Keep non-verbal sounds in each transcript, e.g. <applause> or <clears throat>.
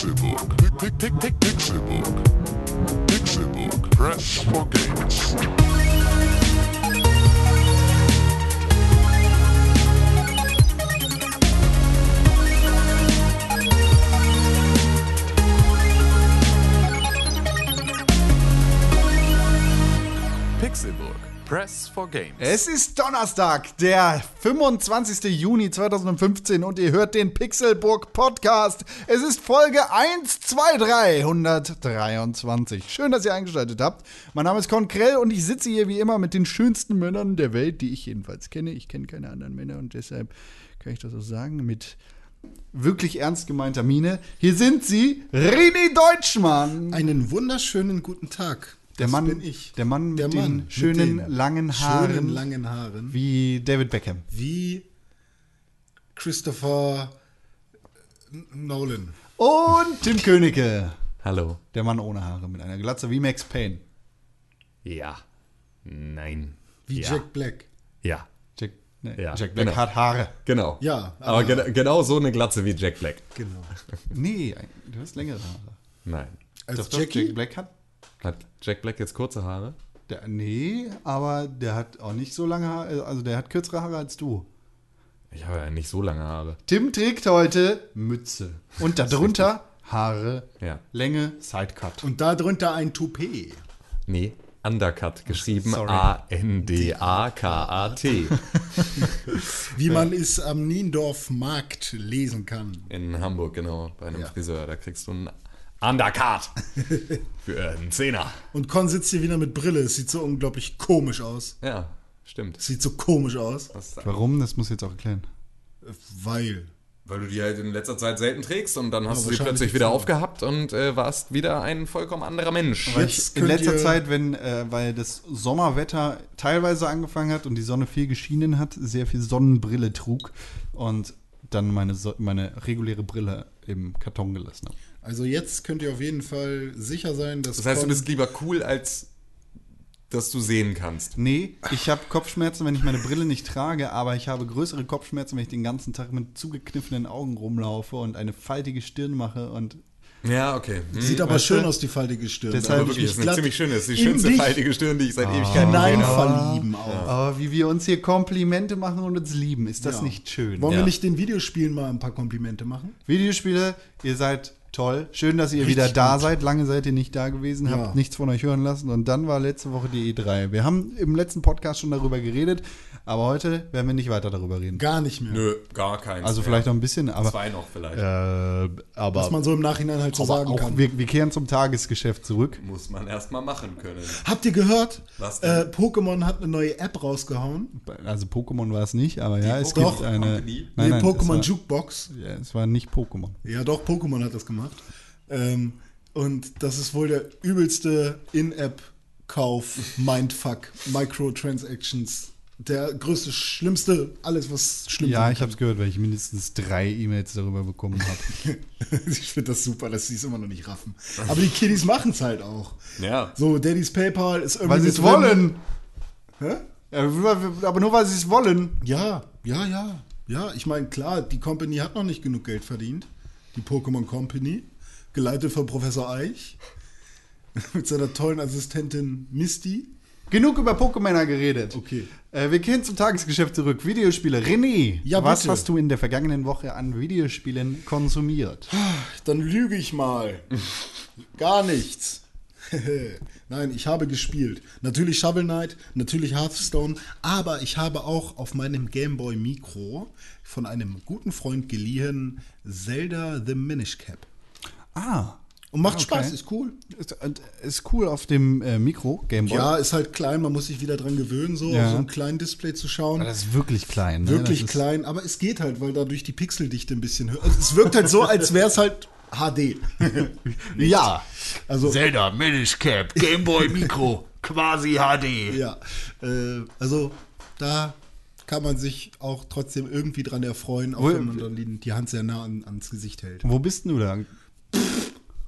Pixelbook. Pick, pick, pick, Pixelbook. Pixelbook. Press for games. Pixelburg. Press for Games. Es ist Donnerstag, der 25. Juni 2015 und ihr hört den Pixelburg Podcast. Es ist Folge 123 123. Schön, dass ihr eingeschaltet habt. Mein Name ist Konkrell und ich sitze hier wie immer mit den schönsten Männern der Welt, die ich jedenfalls kenne. Ich kenne keine anderen Männer und deshalb kann ich das so sagen mit wirklich ernst gemeinter Miene. Hier sind sie, Rini Deutschmann. Einen wunderschönen guten Tag. Der Das Mann, bin ich. der Mann mit Der den Mann mit schönen den langen Haaren, Schönen langen Haaren. wie David Beckham. Wie Christopher Nolan. Und Tim Königke. Hallo. Der Mann ohne Haare mit einer Glatze wie Max Payne. Ja. Nein. Wie ja. Jack Black. Ja. Jack, nee, Ja, Jack Black genau. hat Haare. Genau. Ja, Aber aber- gena- genau so eine Glatze wie Jack Black. Genau. Nee, du hast längere Haare. Nein. Als Doch, doch? Jack Black hat. Hat Jack Black jetzt kurze Haare? Der, nee, aber der hat auch nicht so lange Haare. Also der hat kürzere Haare als du. Ich habe ja nicht so lange Haare. Tim trägt heute Mütze. Und darunter <laughs> Haare, Ja. Länge, Sidecut. Und darunter ein Toupet. Nee. Undercut geschrieben. A-N-D-A-K-A-T. <laughs> Wie man es am Niendorf Markt lesen kann. In Hamburg, genau. Bei einem Friseur. Da kriegst du einen Undercut. <laughs> Für einen Zehner. Und Con sitzt hier wieder mit Brille. Es sieht so unglaublich komisch aus. Ja, stimmt. Es sieht so komisch aus. Warum? Das muss ich jetzt auch erklären. Weil. weil du die halt in letzter Zeit selten trägst und dann hast du sie plötzlich wieder so. aufgehabt und äh, warst wieder ein vollkommen anderer Mensch. Jetzt ich in letzter Zeit, wenn, äh, weil das Sommerwetter teilweise angefangen hat und die Sonne viel geschienen hat, sehr viel Sonnenbrille trug und dann meine, so meine reguläre Brille im Karton gelassen habe. Also jetzt könnt ihr auf jeden Fall sicher sein, dass Das heißt, du bist lieber cool, als dass du sehen kannst. Nee, ich habe Kopfschmerzen, wenn ich meine Brille nicht trage, aber ich habe größere Kopfschmerzen, wenn ich den ganzen Tag mit zugekniffenen Augen rumlaufe und eine faltige Stirn mache und Ja, okay. Hm. Sieht aber schön du? aus, die faltige Stirn. Deshalb aber ich wirklich, das ist eine glatt ziemlich schöne, das ist die schönste dich faltige Stirn, die ich seit Ewigkeiten hinein gesehen habe. verlieben auch. Aber wie wir uns hier Komplimente machen und uns lieben, ist das Ja. nicht schön? Wollen Ja. wir nicht den Videospielen mal ein paar Komplimente machen? Videospiele, ihr seid toll. Schön, dass ihr Richtig wieder da gut. seid. Lange seid ihr nicht da gewesen, Ja. habt nichts von euch hören lassen. Und dann war letzte Woche die E3. Wir haben im letzten Podcast schon darüber geredet, aber heute werden wir nicht weiter darüber reden. Gar nicht mehr. Nö, gar keins. Also mehr. vielleicht noch ein bisschen, aber, Zwei noch vielleicht. äh, aber, Was man so im Nachhinein halt so sagen auch kann. wir, wir kehren zum Tagesgeschäft zurück. Muss man erstmal machen können. Habt ihr gehört? Äh, Pokémon hat eine neue App rausgehauen. Also Pokémon war es nicht, aber ja, es Doch, gibt eine. Company? Nein, nee, nein, Pokémon es war, Jukebox. ja, es war nicht Pokémon. Ja, doch, Pokémon hat das gemacht. Ähm, und das ist wohl der übelste In-App-Kauf, Mindfuck, Microtransactions. Der größte, schlimmste, alles, was schlimm Ja, sein ich habe es gehört, weil ich mindestens drei E-Mails darüber bekommen habe. <laughs> Ich finde das super, dass sie es immer noch nicht raffen. Aber die Kiddies machen es halt auch. Ja. So, Daddy's PayPal ist irgendwie. weil sie es wollen. Hä? Ja, aber nur weil sie es wollen. Ja, ja, ja. Ja, ich meine, klar, die Company hat noch nicht genug Geld verdient. Die Pokémon Company, geleitet von Professor Eich. <laughs> Mit seiner tollen Assistentin Misty. Genug über Pokémon geredet. Okay. Äh, wir kehren zum Tagesgeschäft zurück. Videospiele. René, Ja, was hast du in der vergangenen Woche an Videospielen konsumiert? Dann lüge ich mal. Gar nichts. <laughs> Nein, ich habe gespielt. Natürlich Shovel Knight, natürlich Hearthstone, aber ich habe auch auf meinem Gameboy Micro von einem guten Freund geliehen Zelda The Minish Cap. Ah. Und macht Okay. Spaß, ist cool. Ist, ist cool auf dem äh, Mikro, Gameboy. Ja, ist halt klein, man muss sich wieder dran gewöhnen, so Ja. auf so ein kleines Display zu schauen. Das ist wirklich klein. Ne? Wirklich das klein, aber es geht halt, weil dadurch die Pixeldichte ein bisschen höher. Also es wirkt halt so, als wäre es halt HD. <laughs> Ja. Also Zelda, Minish Cap, Gameboy Mikro, <laughs> quasi HD. Ja, äh, also da kann man sich auch trotzdem irgendwie dran erfreuen, auch Wo- wenn man dann die, Hand sehr nah an, ans Gesicht hält. Wo bist denn du da?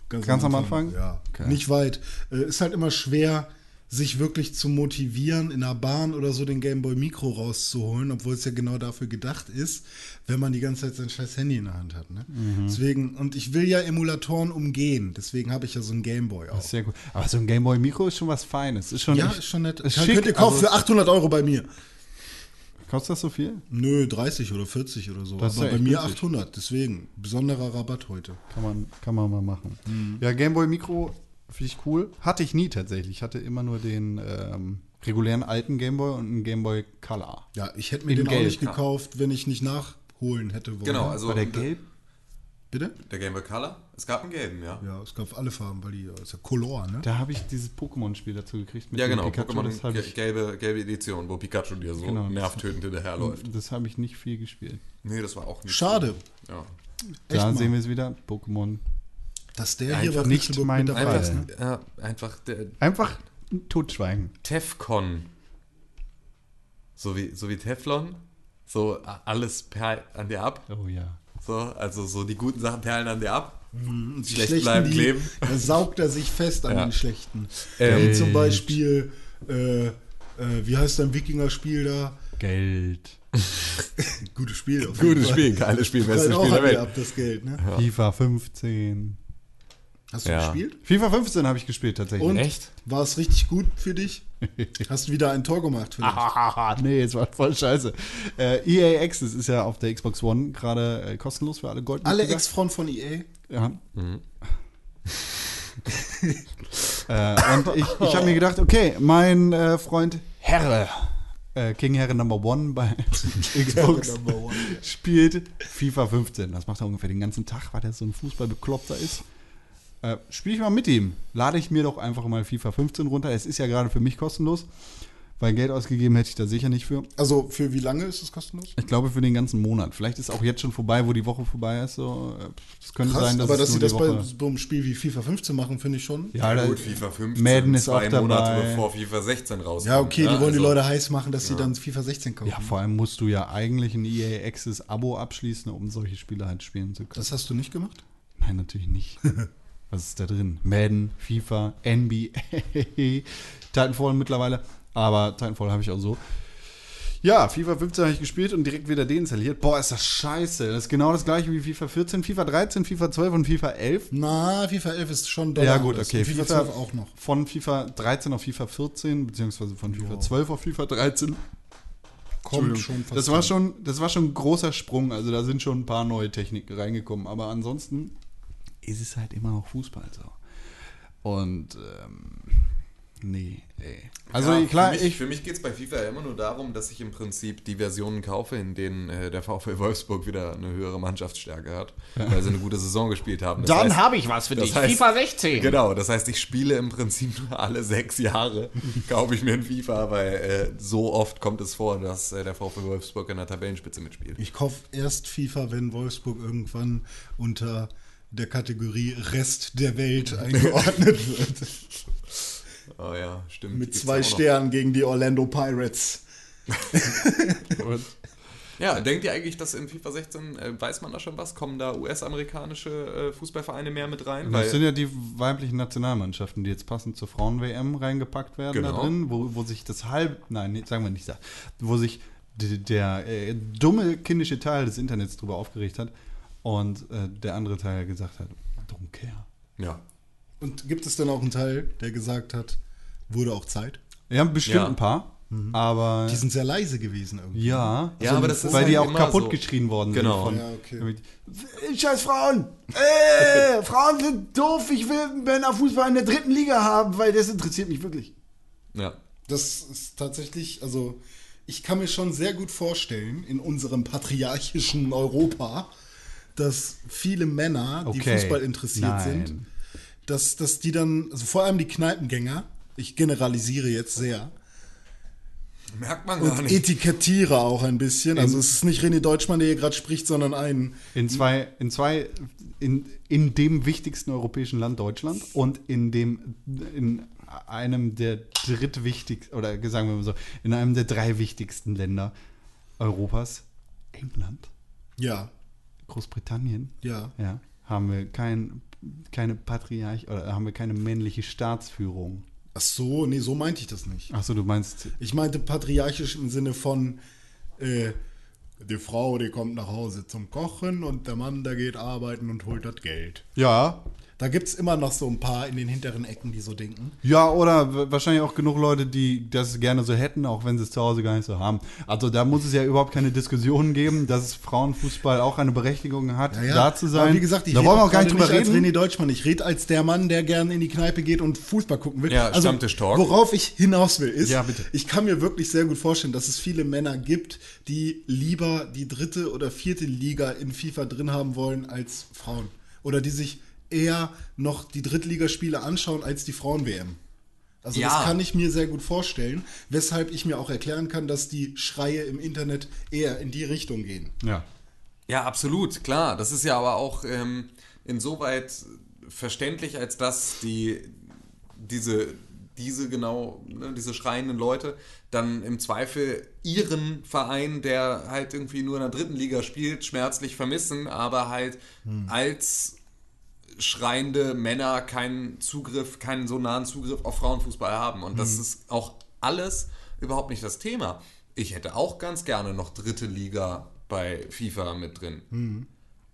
Ganz am Anfang? Ja, Okay. nicht weit. Äh, ist halt immer schwer, sich wirklich zu motivieren, in der Bahn oder so den Gameboy Micro rauszuholen, obwohl es ja genau dafür gedacht ist, wenn man die ganze Zeit sein scheiß Handy in der Hand hat. Ne? Mhm. Deswegen, und ich will ja Emulatoren umgehen, deswegen habe ich ja so einen Gameboy auch. Sehr gut. Aber so ein Gameboy Micro ist schon was Feines. Ist schon Ja, echt- ist schon nett. Ist schick, könnt ihr kaufen also- für 800 Euro bei mir. Kostet das so viel? Nö, 30 oder 40 oder so. Das Aber ja bei mir günstig. 800. Deswegen, besonderer Rabatt heute. Kann man, kann man mal machen. Ja, Gameboy Micro finde ich cool. Hatte ich nie tatsächlich. Ich hatte immer nur den ähm, regulären alten Gameboy und einen Gameboy Color. Ja, ich hätte mir In den auch Gelb, nicht ja. gekauft, wenn ich nicht nachholen hätte wollen. Genau, also War der gelb? Bitte? der Game Boy Color. Es gab einen gelben, ja. Ja, es gab alle Farben, weil die, das ist ja Color, ne? Da habe ich dieses Pokémon-Spiel dazu gekriegt. mit Ja, genau, Pikachu. Pokémon ich, gelbe, gelbe Edition, wo Pikachu dir so Genau. nervtötend hinterherläuft. das habe ich nicht viel gespielt. Nee, das war auch nicht Schade, So. Ja. Da mal. sehen wir es wieder. Pokémon. dass der hier Einfach bei nicht Pixelburg mein mit dabei Fall. ist. Ne? Ja, einfach der Einfach totschweigen. Tefcon. So wie, so wie Teflon. So alles perlt an dir ab. Oh ja. So, also so die guten Sachen perlen an dir ab. Und die Schlecht schlechten, bleiben die, kleben. Da saugt er sich fest an Ja. den schlechten. Äh, Wie zum Beispiel, äh, äh, wie heißt dein Wikinger-Spiel da? Geld. <laughs> Gutes Spiel. Auf jeden Gutes Fall. Spiel, geiles Spiel, bestes auch Spiel der Welt. ab, das Geld, ne? FIFA 15. Hast du Ja. gespielt? FIFA 15 habe ich gespielt tatsächlich. Und Echt? war es richtig gut für dich? <laughs> Hast du wieder ein Tor gemacht vielleicht? Ah, <laughs> nee, es war voll scheiße. Äh, EA Access ist ja auf der Xbox One gerade äh, kostenlos für alle Gold. Alle Ex-Frauen von EA? Ja. <laughs> äh, und ich, ich habe mir gedacht, okay, mein äh, Freund Herre, äh, King Herre Number One bei Xbox, Number one. spielt FIFA 15. Das macht er ungefähr den ganzen Tag, weil der so ein Fußballbekloppter ist. Äh, Spiele ich mal mit ihm. Lade ich mir doch einfach mal FIFA 15 runter. Es ist ja gerade für mich kostenlos, weil Geld ausgegeben hätte ich da sicher nicht für. Also für wie lange ist es kostenlos? Ich glaube für den ganzen Monat. Vielleicht ist auch jetzt schon vorbei, wo die Woche vorbei ist. So. äh, Es könnte Krass, sein, dass aber dass sie das die bei so einem Spiel wie FIFA 15 machen, finde ich schon. Ja, da- gut, FIFA 15. Madden ist zwei auch dabei. Monate bevor FIFA 16 rauskommt. Ja, okay, die ne? wollen die Also, Leute heiß machen, dass sie dann FIFA 16 kaufen. Ja, vor allem musst du ja eigentlich ein EA Access Abo abschließen, um solche Spiele halt spielen zu können. Das hast du nicht gemacht? Nein, natürlich nicht. <laughs> Was ist da drin? Madden, FIFA, NBA, <laughs> Titanfall mittlerweile. Aber Titanfall habe ich auch so. Ja, FIFA 15 habe ich gespielt und direkt wieder deinstalliert. Boah, ist das scheiße. Das ist genau das gleiche wie FIFA 14, FIFA 13, FIFA 12 und FIFA 11. Na, FIFA 11 ist schon Ja, doll gut, okay. Und FIFA 12 auch noch. Von FIFA 13 auf FIFA 14, beziehungsweise von FIFA 12 auf FIFA 13. Kommt schon fast. das war schon, das war schon ein großer Sprung. Also da sind schon ein paar neue Techniken reingekommen. Aber ansonsten ist es halt immer noch Fußball so. Und ähm, nee, ey. Also ja, klar, für mich, ich. für mich geht es bei FIFA ja immer nur darum, dass ich im Prinzip die Versionen kaufe, in denen äh, der VfL Wolfsburg wieder eine höhere Mannschaftsstärke hat, weil sie eine gute Saison gespielt haben. Das heißt- habe ich was für das heißt- 16. Genau, das heißt, ich spiele im Prinzip nur alle sechs Jahre, kaufe ich mir ein FIFA, weil äh, so oft kommt es vor, dass äh, der VfL Wolfsburg in der Tabellenspitze mitspielt. Ich kaufe erst FIFA, wenn Wolfsburg irgendwann unter der Kategorie Rest der Welt eingeordnet <laughs> wird. Oh ja, stimmt. Mit zwei. Sternen gegen die Orlando Pirates. <laughs> Ja, denkt ihr eigentlich, dass in FIFA 16, äh, weiß man da schon was? Kommen da US-amerikanische äh, Fußballvereine mehr mit rein? Das Weil, sind ja die weiblichen Nationalmannschaften, die jetzt passend zur Frauen-WM reingepackt werden da Genau. drin, wo, wo sich das halb, nein, nee, sagen wir nicht, das, wo sich der äh, dumme kindische Teil des Internets drüber aufgeregt hat und äh, der andere Teil gesagt hat, don't care. ja. Und gibt es dann auch einen Teil, der gesagt hat, wurde auch Zeit? Ja, bestimmt Ja. ein paar, aber Die sind sehr leise gewesen irgendwie. ja, Ja, aber das ist weil halt die auch immer kaputt so. geschrien worden Genau. sind. Ja, okay. Von, Scheiß Frauen! Äh, <laughs> Frauen sind doof, ich will Männerfußball in der dritten Liga haben, weil das interessiert mich wirklich. Ja. Das ist tatsächlich, also ich kann mir schon sehr gut vorstellen, in unserem patriarchischen Europa, dass viele Männer, die Okay. Fußball interessiert Nein. sind, dass, dass die dann, also vor allem die Kneipengänger, ich generalisiere jetzt sehr, Merkt man gar und nicht. etikettiere auch ein bisschen. Also es ist nicht René Deutschmann, der hier gerade spricht, sondern ein In zwei, in zwei, in, in dem wichtigsten europäischen Land Deutschland und in dem, in einem der drittwichtigsten, oder sagen wir mal so, in einem der drei wichtigsten Länder Europas, England, ja, Großbritannien, ja. ja, haben wir kein, keine Patriarch, oder haben wir keine männliche Staatsführung Ach so, nee, so meinte ich das nicht. Achso, du meinst. Ich meinte patriarchisch im Sinne von, äh, die Frau, die kommt nach Hause zum Kochen und der Mann, der geht arbeiten und holt das Geld. Ja. Da gibt es immer noch so ein paar in den hinteren Ecken, die so denken. Ja, oder wahrscheinlich auch genug Leute, die das gerne so hätten, auch wenn sie es zu Hause gar nicht so haben. Also da muss es ja überhaupt keine Diskussion geben, dass Frauenfußball auch eine Berechtigung hat, da zu sein. Aber wie gesagt, ich da rede wollen wir auch gar nicht drüber nicht als reden. René Deutschmann. Ich rede als der Mann, der gerne in die Kneipe geht und Fußball gucken will. Also, Ja, Stammtisch-Talk. Worauf ich hinaus will, ist, Ja, bitte. ich kann mir wirklich sehr gut vorstellen, dass es viele Männer gibt, die lieber die dritte oder vierte Liga in FIFA drin haben wollen als Frauen. Oder die sich eher noch die Drittligaspiele anschauen als die Frauen-WM. Also Ja. das kann ich mir sehr gut vorstellen, weshalb ich mir auch erklären kann, dass die Schreie im Internet eher in die Richtung gehen. Ja. Ja, absolut, klar. Das ist ja aber auch ähm, insoweit verständlich, als dass die diese, diese genau, ne, diese schreienden Leute dann im Zweifel ihren Verein, der halt irgendwie nur in der dritten Liga spielt, schmerzlich vermissen, aber halt als schreiende Männer keinen Zugriff, keinen so nahen Zugriff auf Frauenfußball haben. Und das ist auch alles überhaupt nicht das Thema. Ich hätte auch ganz gerne noch dritte Liga bei FIFA mit drin.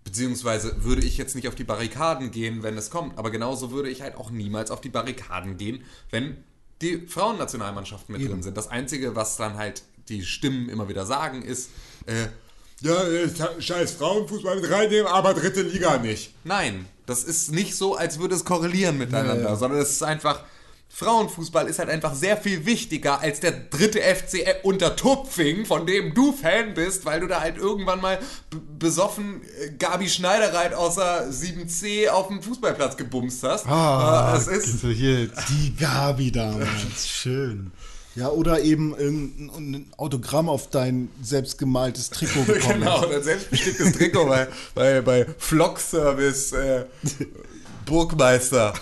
Beziehungsweise würde ich jetzt nicht auf die Barrikaden gehen, wenn es kommt. Aber genauso würde ich halt auch niemals auf die Barrikaden gehen, wenn die Frauennationalmannschaften mit drin sind. Das Einzige, was dann halt die Stimmen immer wieder sagen, ist, äh, Ja, äh, scheiß Frauenfußball mit reinnehmen, aber dritte Liga nicht. Nein, das ist nicht so, als würde es korrelieren miteinander, sondern es ist einfach. Frauenfußball ist halt einfach sehr viel wichtiger als der dritte FC unter Tupfing, von dem du Fan bist, weil du da halt irgendwann mal besoffen äh, Gabi Schneidereit außer 7C auf dem Fußballplatz gebumst hast. Ah, Äh, es ist, also hier, Die Gabi damals. Schön. Ja, oder eben ein Autogramm auf dein selbstgemaltes Trikot bekommen. <laughs> genau, ein selbstbestimmtes Trikot bei, bei, bei Flock-Service äh, Burgmeister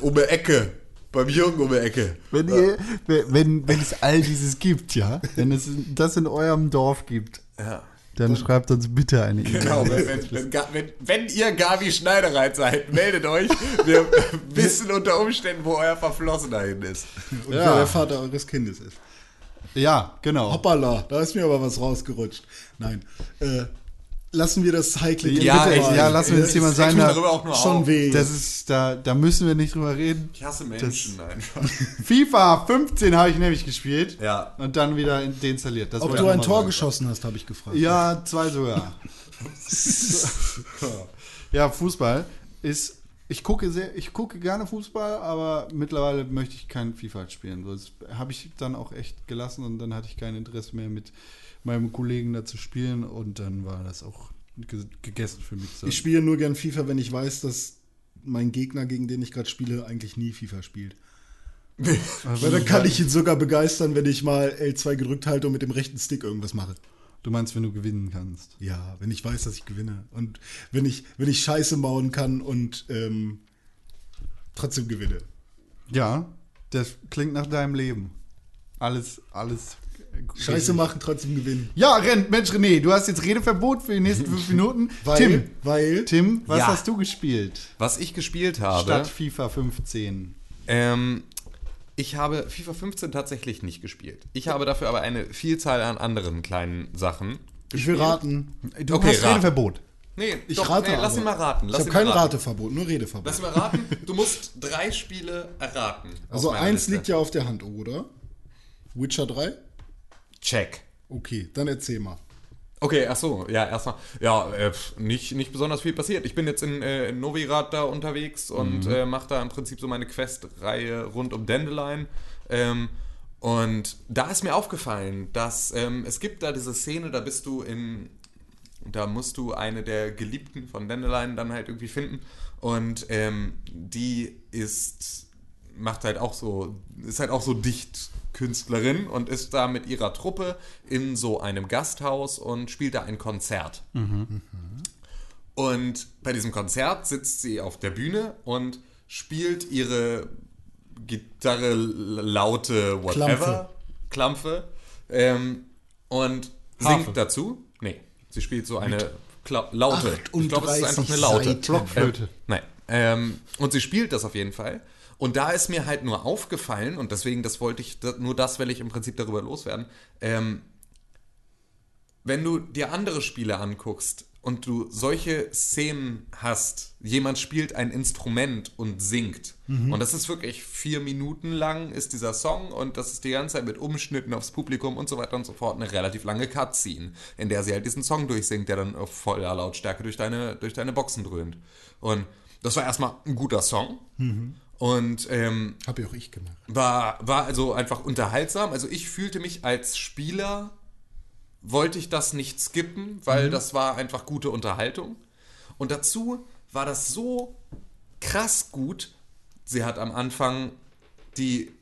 um die Ecke. Beim Jürgen um die Ecke. wenn, ihr, wenn, wenn es all dieses gibt, ja, wenn es das in eurem Dorf gibt, Ja. Dann schreibt uns bitte eine E-Mail. Genau, wenn, wenn, wenn, wenn ihr Gabi Schneidereit seid, meldet euch. Wir <laughs> wissen unter Umständen, wo euer Verflossener hin ist. Und Ja. wer der Vater eures Kindes ist. Ja, genau. Hoppala, da ist mir aber was rausgerutscht. Nein. Äh, lassen wir das heikle Ja, echt, mal. ja, lassen wir das Thema sein. Da, darüber auch nur schon auf. weh. das ist, da, da müssen wir nicht drüber reden. Ich hasse Menschen einfach. <laughs> FIFA 15 habe ich nämlich gespielt. Ja. Und dann wieder in- deinstalliert. Das Ob du ein Tor sagen. geschossen hast, habe ich gefragt. Ja, zwei sogar. <laughs> ja, Fußball ist. Ich gucke sehr, ich gucke gerne Fußball, aber mittlerweile möchte ich kein FIFA spielen. Das habe ich dann auch echt gelassen und dann hatte ich kein Interesse mehr mit meinem Kollegen da zu spielen und dann war das auch ge gegessen für mich. So. Ich spiele nur gern FIFA, wenn ich weiß, dass mein Gegner, gegen den ich gerade spiele, eigentlich nie FIFA spielt. <laughs> Weil dann kann ich ihn sogar begeistern, wenn ich mal L2 gedrückt halte und mit dem rechten Stick irgendwas mache. Du meinst, wenn du gewinnen kannst. Ja, wenn ich weiß, dass ich gewinne. Und wenn ich, wenn ich Scheiße bauen kann und ähm, trotzdem gewinne. Ja, das klingt nach deinem Leben. Alles, alles. Scheiße machen, trotzdem gewinnen. Ja, Ren, Mensch René, du hast jetzt Redeverbot für die nächsten fünf <laughs> Minuten. Weil, Tim, weil Tim, was Ja. hast du gespielt? Was ich gespielt habe. Statt FIFA 15. Ähm, ich habe FIFA 15 tatsächlich nicht gespielt. Ich habe dafür aber eine Vielzahl an anderen kleinen Sachen. ich will raten. Du Okay, hast raten. Redeverbot. Nee, Ich doch, rate nee, lass ihn mal raten. Lass ich habe kein raten. Rateverbot, nur Redeverbot. Lass ihn mal raten. <laughs> Du musst drei Spiele erraten. also eins Liste. liegt ja auf der Hand, oder? Witcher 3? Check. Okay, dann erzähl mal. Okay, ach so, ja, erstmal, ja, äh, nicht, nicht besonders viel passiert. Ich bin jetzt in, äh, in Novigrad da unterwegs und äh, mache da im Prinzip so meine Quest-Reihe rund um Dandelion. Ähm, und da ist mir aufgefallen, dass ähm, es gibt da diese Szene, da bist du in, da musst du eine der Geliebten von Dandelion dann halt irgendwie finden und ähm, die ist, macht halt auch so, ist halt auch so Dichtkünstlerin und ist da mit ihrer Truppe in so einem Gasthaus und spielt da ein Konzert. Und bei diesem Konzert sitzt sie auf der Bühne und spielt ihre Gitarre laute whatever, Klampfe, ähm, und Harfe. singt dazu. Nee, sie spielt so eine Kla laute. Ich glaube, es ist 38 einfach eine laute. Blockflöte. Ähm, nein. Ähm, und sie spielt das auf jeden Fall. Und da ist mir halt nur aufgefallen, und deswegen, das wollte ich, nur das will ich im Prinzip darüber loswerden, ähm, wenn du dir andere Spiele anguckst und du solche Szenen hast, jemand spielt ein Instrument und singt. Und das ist wirklich vier Minuten lang ist dieser Song und das ist die ganze Zeit mit Umschnitten aufs Publikum und so weiter und so fort eine relativ lange Cutscene, in der sie halt diesen Song durchsingt, der dann auf voller Lautstärke durch deine, durch deine Boxen dröhnt. Und das war erstmal ein guter Song. Und ähm, Hab ja auch ich gemacht. war, war also einfach unterhaltsam. Also ich fühlte mich als Spieler, wollte ich das nicht skippen, weil das war einfach gute Unterhaltung. Und dazu war das so krass gut. Sie hat am Anfang die,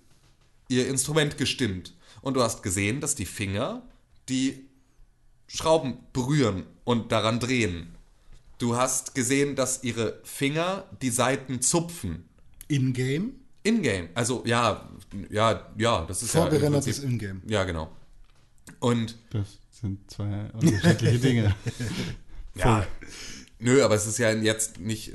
ihr Instrument gestimmt. Und du hast gesehen, dass die Finger die Schrauben berühren und daran drehen. Du hast gesehen, dass ihre Finger die Saiten zupfen. In-game? In-game. Also ja, ja, ja, das ist ja. im Vorgerendertes In-game. Ja, genau. Und Das sind zwei unterschiedliche <laughs> Dinge. ja, nö, aber es ist ja jetzt nicht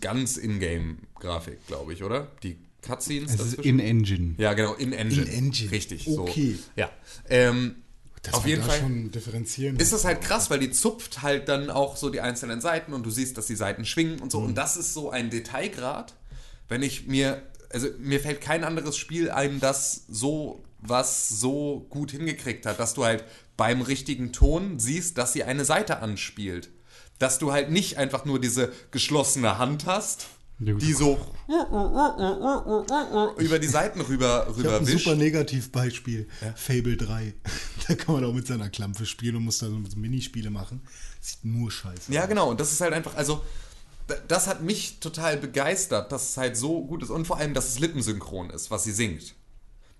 ganz In-game-Grafik, glaube ich, oder? Die Cutscenes Es ist in-engine. Ja, genau, in-engine. In-engine. Richtig, Okay. so. Ja. Ähm, Das auf jeden da Fall. schon differenzieren. ist das halt krass, weil die zupft halt dann auch so die einzelnen Seiten und du siehst, dass die Seiten schwingen und so. Und das ist so ein Detailgrad, wenn ich mir, also mir fällt kein anderes Spiel ein, das so was so gut hingekriegt hat, dass du halt beim richtigen Ton siehst, dass sie eine Seite anspielt. Dass du halt nicht einfach nur diese geschlossene Hand hast, die so über die Seiten rüber, ich rüber habe ein wischt. super Negativbeispiel. Fable 3. <laughs> Da kann man auch mit seiner Klampe spielen und muss da so Minispiele machen. Sieht nur scheiße Ja, aus. genau. Und das ist halt einfach, also, das hat mich total begeistert, dass es halt so gut ist. Und vor allem, dass es lippensynchron ist, was sie singt.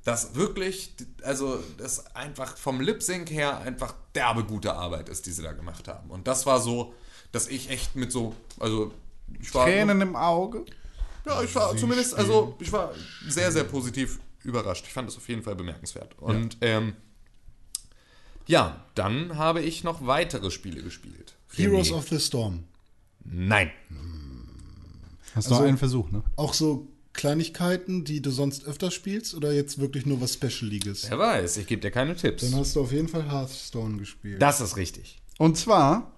Das wirklich, also, das einfach vom Lip-Sync her einfach derbe gute Arbeit ist, die sie da gemacht haben. Und das war so, dass ich echt mit so, also, ich war. Tränen im Auge. Ja, ich war zumindest, also ich war sehr, sehr positiv überrascht. Ich fand das auf jeden Fall bemerkenswert. Und ähm, ja, dann habe ich noch weitere Spiele gespielt. Heroes René. of the Storm. Nein. Hast du Also- einen Versuch, ne? Auch so Kleinigkeiten, die du sonst öfter spielst oder jetzt wirklich nur was Specialiges? Wer weiß, ich gebe dir keine Tipps. Dann hast du auf jeden Fall Hearthstone gespielt. Das ist richtig. Und zwar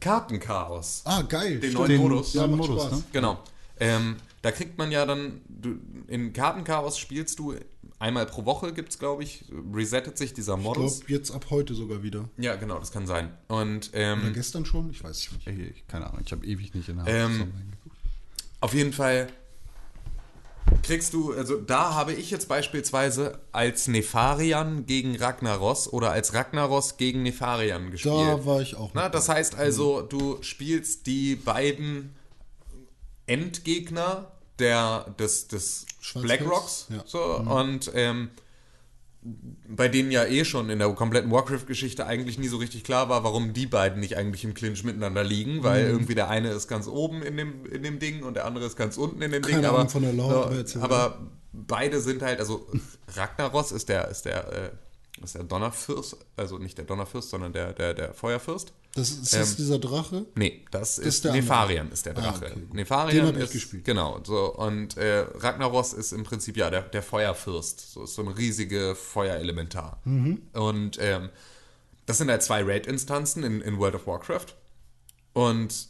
Kartenchaos. ah, geil. Den stimmt. neuen den Modus. Ja, Modus, Spaß. ne? Genau. Ähm, da kriegt man ja dann, du, in Kartenchaos spielst du einmal pro Woche, gibt es glaube ich, resettet sich dieser Ich Modus. glaube, jetzt ab heute sogar wieder. Ja, genau, das kann sein. Und Oder ähm, gestern schon? Ich weiß nicht. Ich- keine Ahnung, ich habe ewig nicht in der Ähm. Auf jeden Fall kriegst du, also da habe ich jetzt beispielsweise als Nefarian gegen Ragnaros oder als Ragnaros gegen Nefarian gespielt. Da war ich auch Na, das heißt also, du spielst die beiden Endgegner der, des, des? Blackrocks Ja. so, und ähm, bei denen ja eh schon in der kompletten Warcraft-Geschichte eigentlich nie so richtig klar war, warum die beiden nicht eigentlich im Clinch miteinander liegen, weil Mhm. irgendwie der eine ist ganz oben in dem, in dem Ding und der andere ist ganz unten in dem Keine Ding. Ahnung Aber, von der Lore, aber erzähl aber beide sind halt, also Ragnaros ist der, ist der, äh, ist der Donnerfürst, also nicht der Donnerfürst, sondern der, der, der Feuerfürst. Das ist das Ähm, dieser Drache? Nee, das, ist, ist der Nefarian, ist der Ah, Drache. okay, gut. Nefarian Den ich ist, gespielt. Genau, so, und äh, Ragnaros ist im Prinzip ja der, der Feuerfürst. So ist so ein riesige Feuerelementar. Mhm. Und ähm, das sind halt zwei Raid-Instanzen in, in World of Warcraft. Und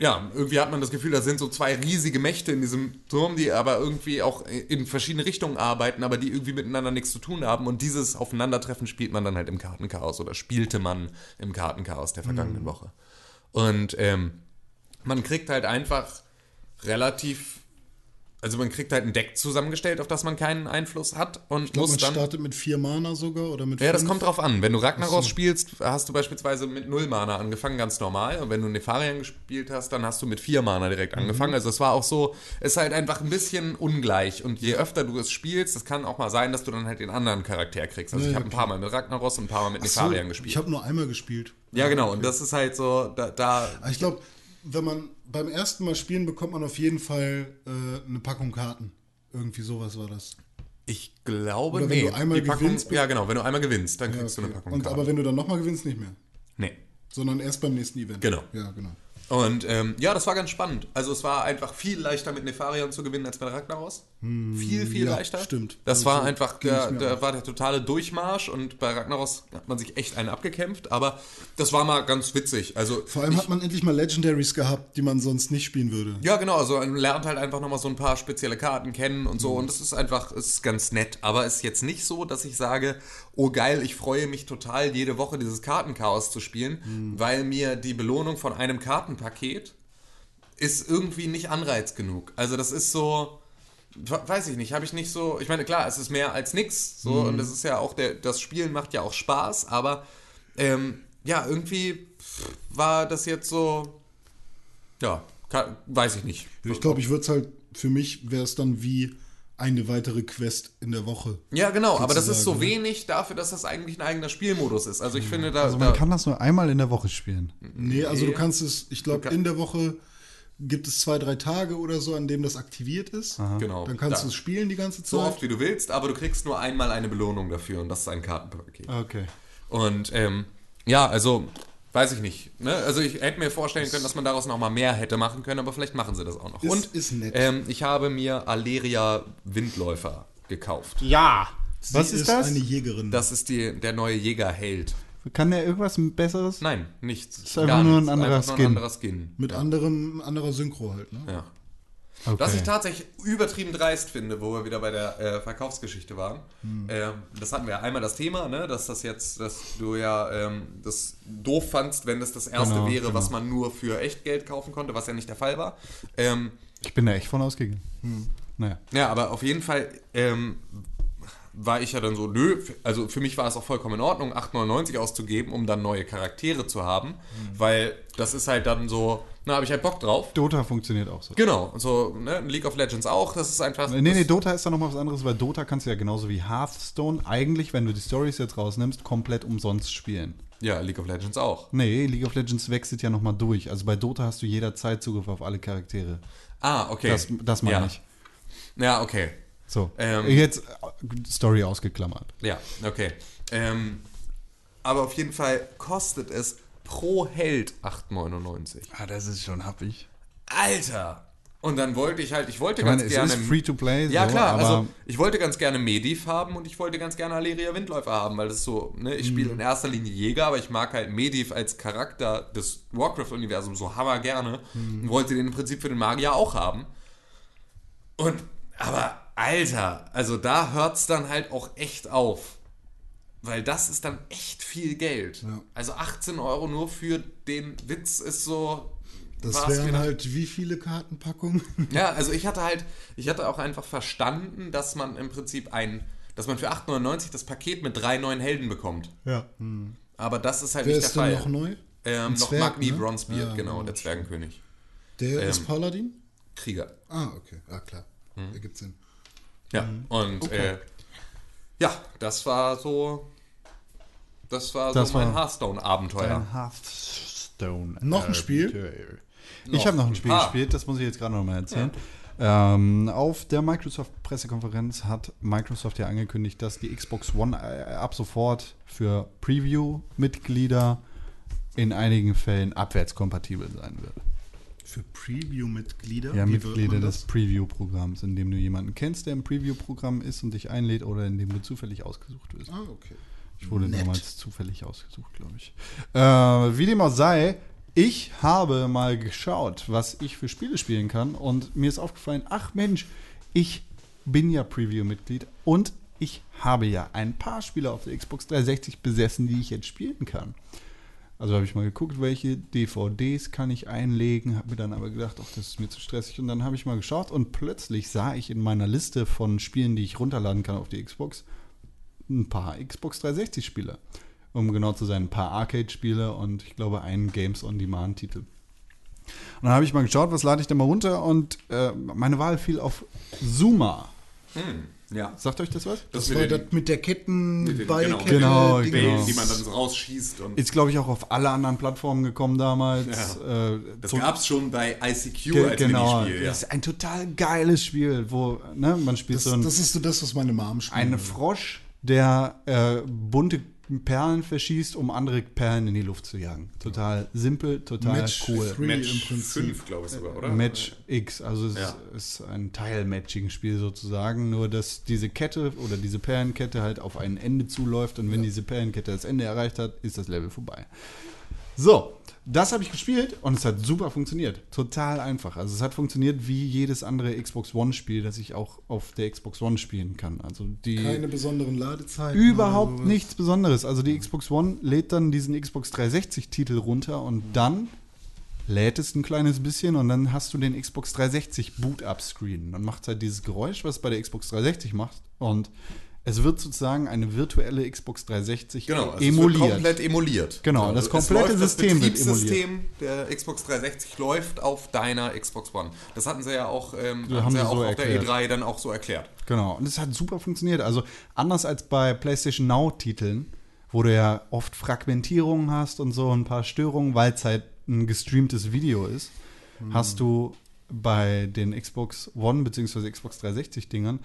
ja, irgendwie hat man das Gefühl, da sind so zwei riesige Mächte in diesem Turm, die aber irgendwie auch in verschiedene Richtungen arbeiten, aber die irgendwie miteinander nichts zu tun haben. Und dieses Aufeinandertreffen spielt man dann halt im Kartenchaos oder spielte man im Kartenchaos der vergangenen Woche. Und ähm, man kriegt halt einfach relativ, also man kriegt halt ein Deck zusammengestellt, auf das man keinen Einfluss hat und Ich glaube, muss man dann. startet mit vier Mana sogar oder mit Ja, das fünf? kommt drauf an. Wenn du Ragnaros spielst, hast du beispielsweise mit 0 Mana angefangen, ganz normal. Und wenn du Nefarian gespielt hast, dann hast du mit 4 Mana direkt Mhm. angefangen. Also es war auch so, es ist halt einfach ein bisschen ungleich. Und je öfter du es spielst, das kann auch mal sein, dass du dann halt den anderen Charakter kriegst. Also Ja, ich habe ein paar Mal mit Ragnaros und ein paar Mal mit Ach so, Nefarian gespielt. Ich habe nur einmal gespielt. ja, genau. Und das ist halt so, da, da ich glaube, wenn man beim ersten Mal spielen, bekommt man auf jeden Fall äh, eine Packung Karten. Irgendwie sowas war das. ich glaube, Oder wenn nee. du einmal Packung, gewinnst, ja, genau. Wenn du einmal gewinnst, dann Ja, kriegst du eine okay. Packung Und Karten. aber wenn du dann nochmal gewinnst, nicht mehr. nee. Sondern erst beim nächsten Event. Genau. Ja, genau. Und ähm, ja, das war ganz spannend. Also es war einfach viel leichter mit Nefarion zu gewinnen als mit Ragnaros. Viel, viel ja, leichter. stimmt. Das Also war einfach, der, der war der totale Durchmarsch und bei Ragnaros hat man sich echt einen abgekämpft, aber das war mal ganz witzig. Also Vor allem hat man endlich mal Legendaries gehabt, die man sonst nicht spielen würde. ja, genau, also man lernt halt einfach nochmal so ein paar spezielle Karten kennen und so. Und das ist einfach, ist ganz nett. Aber es ist jetzt nicht so, dass ich sage, oh geil, ich freue mich total, jede Woche dieses Kartenchaos zu spielen, weil mir die Belohnung von einem Kartenpaket ist irgendwie nicht Anreiz genug. Also das ist so, weiß ich nicht, habe ich nicht so, ich meine, klar, es ist mehr als nix, so, und es ist ja auch, der, das Spielen macht ja auch Spaß, aber ähm, ja, irgendwie war das jetzt so, ja, kann, weiß ich nicht. Ich glaube, ich würde es halt, für mich wäre es dann wie eine weitere Quest in der Woche. Ja, genau, aber das ist so ne? wenig dafür, dass das eigentlich ein eigener Spielmodus ist. Also ich finde da. Also man da kann das nur einmal in der Woche spielen. Nee, also du kannst es, ich glaube, in der Woche gibt es zwei, drei Tage oder so, an dem das aktiviert ist. genau. Dann kannst Da- du es spielen die ganze Zeit. so oft wie du willst, aber du kriegst nur einmal eine Belohnung dafür und das ist ein Kartenpaket. Okay. Und ähm, ja, also weiß ich nicht. Ne? Also ich hätte mir vorstellen können, dass man daraus noch mal mehr hätte machen können, aber vielleicht machen sie das auch noch. Ist- und ist nett. Ähm, ich habe mir Aleria Windläufer gekauft. Ja. Sie Was ist das? eine Jägerin. Das ist die, der neue Jägerheld. Kann der irgendwas Besseres? Nein, nichts. Ist einfach nur ein anderer Skin. ein anderer Skin. Mit anderem, anderer Synchro halt, ne? Ja. Okay. Was ich tatsächlich übertrieben dreist finde, wo wir wieder bei der äh, Verkaufsgeschichte waren. Ähm, das hatten wir ja einmal das Thema, ne, dass das jetzt, dass du ja ähm, das doof fandst, wenn das das erste Genau, wäre, was genau. man nur für Echtgeld kaufen konnte, was ja nicht der Fall war. Ähm, Ich bin da echt von ausgegangen. Naja. ja, aber auf jeden Fall ähm, war ich ja dann so, nö, also für mich war es auch vollkommen in Ordnung, 8,99 auszugeben, um dann neue Charaktere zu haben, weil das ist halt dann so, na, habe ich halt Bock drauf. Dota funktioniert auch so. Genau, so, ne, League of Legends auch, das ist einfach. Nee, nee, Dota ist da nochmal was anderes, weil Dota kannst du ja genauso wie Hearthstone eigentlich, wenn du die Stories jetzt rausnimmst, komplett umsonst spielen. Ja, League of Legends auch. Nee, League of Legends wechselt ja nochmal durch. Also bei Dota hast du jederzeit Zugriff auf alle Charaktere. Ah, okay. Das, das meine ja. ich. Ja, okay. So. Ähm. Jetzt Story ausgeklammert. Ja, okay. Ähm, aber auf jeden Fall kostet es pro Held 8,99. Ah, das ist schon happig. Alter! Und dann wollte ich halt, ich wollte Ich meine, ganz es gerne. ist free to play. ja, so, klar, aber also ich wollte ganz gerne Medivh haben und ich wollte ganz gerne Aleria Windläufer haben, weil das ist so, ne, ich Mhm. spiele in erster Linie Jäger, aber ich mag halt Medivh als Charakter des Warcraft-Universums so hammer gerne Mhm. und wollte den im Prinzip für den Magier auch haben. Und, aber, Alter, also da hört es dann halt auch echt auf. Weil das ist dann echt viel Geld. Also 18 Euro nur für den Witz ist so. Das wären halt wie viele Kartenpackungen? <laughs> Ja, also ich hatte halt, ich hatte auch einfach verstanden, dass man im Prinzip ein, dass man für 8,99 das Paket mit drei neuen Helden bekommt. ja. Aber das ist halt Wer nicht ist der Fall. noch neu? Ähm, noch Zwerg, Magni ne? Bronzebeard, Ja, genau, ja, der Zwergenkönig. Der Ähm. ist Paladin? Krieger. Ah, okay. Ah, klar. Hm. Ergibt Sinn. Ja, und äh, ja, das war so, das war Das so mein Hearthstone-Abenteuer. Ein Hearthstone. Noch ein Spiel? Abenteuer. Ich habe noch ein Spiel Ah. gespielt, das muss ich jetzt gerade noch mal erzählen. Ähm, auf der Microsoft-Pressekonferenz hat Microsoft ja angekündigt, dass die Xbox One äh, ab sofort für Preview-Mitglieder in einigen Fällen abwärtskompatibel sein wird. Für Preview-Mitglieder? Ja, Mitglieder des Preview-Programms, in dem du jemanden kennst, der im Preview-Programm ist und dich einlädt oder in dem du zufällig ausgesucht wirst. Ah, okay. Ich wurde Nett. damals zufällig ausgesucht, glaube ich. Äh, wie dem auch sei, ich habe mal geschaut, was ich für Spiele spielen kann und mir ist aufgefallen, ach Mensch, ich bin ja Preview-Mitglied und ich habe ja ein paar Spiele auf der Xbox 360 besessen, die ich jetzt spielen kann. Also habe ich mal geguckt, welche DVDs kann ich einlegen, habe mir dann aber gedacht, ach, das ist mir zu stressig. Und dann habe ich mal geschaut und plötzlich sah ich in meiner Liste von Spielen, die ich runterladen kann auf die Xbox, ein paar Xbox 360 Spiele. Um genau zu sein, ein paar Arcade-Spiele und ich glaube einen Games on Demand-Titel. Und dann habe ich mal geschaut, was lade ich denn mal runter und äh, meine Wahl fiel auf Zuma. Ja. Sagt euch das was? Das, mit war das mit der Ketten, mit den- Beikette, Genau, genau. Die man dann so rausschießt und Ist, glaube ich, auch auf alle anderen Plattformen gekommen damals. Ja. Äh, das so- gab es schon bei ICQ Ge- als genau, Minispiel. Ja. das ist ein total geiles Spiel, wo ne, man spielt Das, so ein, das ist so das, was meine Mom spielt. einen Frosch, der äh, bunte Perlen verschießt, um andere Perlen in die Luft zu jagen. Total simpel, total Match cool. three im Match Prinzip. 5, glaube ich sogar, oder? Match X, also es Ja. ist ein Teil-Matching-Spiel sozusagen, nur dass diese Kette oder diese Perlenkette halt auf ein Ende zuläuft und wenn diese Perlenkette das Ende erreicht hat, ist das Level vorbei. So, das habe ich gespielt und es hat super funktioniert. Total einfach. Also es hat funktioniert wie jedes andere Xbox One-Spiel, das ich auch auf der Xbox One spielen kann. Also die Keine besonderen Ladezeiten. Überhaupt nichts Besonderes. Also die Xbox One lädt dann diesen Xbox 360-Titel runter und dann lädt es ein kleines bisschen und dann hast du den Xbox 360 Boot-Up-Screen. Dann macht es halt dieses Geräusch, was bei der Xbox 360 macht und es wird sozusagen eine virtuelle Xbox 360 Genau, also emuliert. wird komplett emuliert. Genau, das es komplette läuft, System wird Das Betriebssystem der Xbox 360 läuft auf deiner Xbox One. Das hatten sie ja auch, ähm, haben haben sie ja auch so auf der erklärt. E3 dann auch so erklärt. Genau, und es hat super funktioniert. Also anders als bei PlayStation Now-Titeln, wo du ja oft Fragmentierungen hast und so ein paar Störungen, weil es halt ein gestreamtes Video ist, hast du bei den Xbox One bzw. Xbox 360-Dingern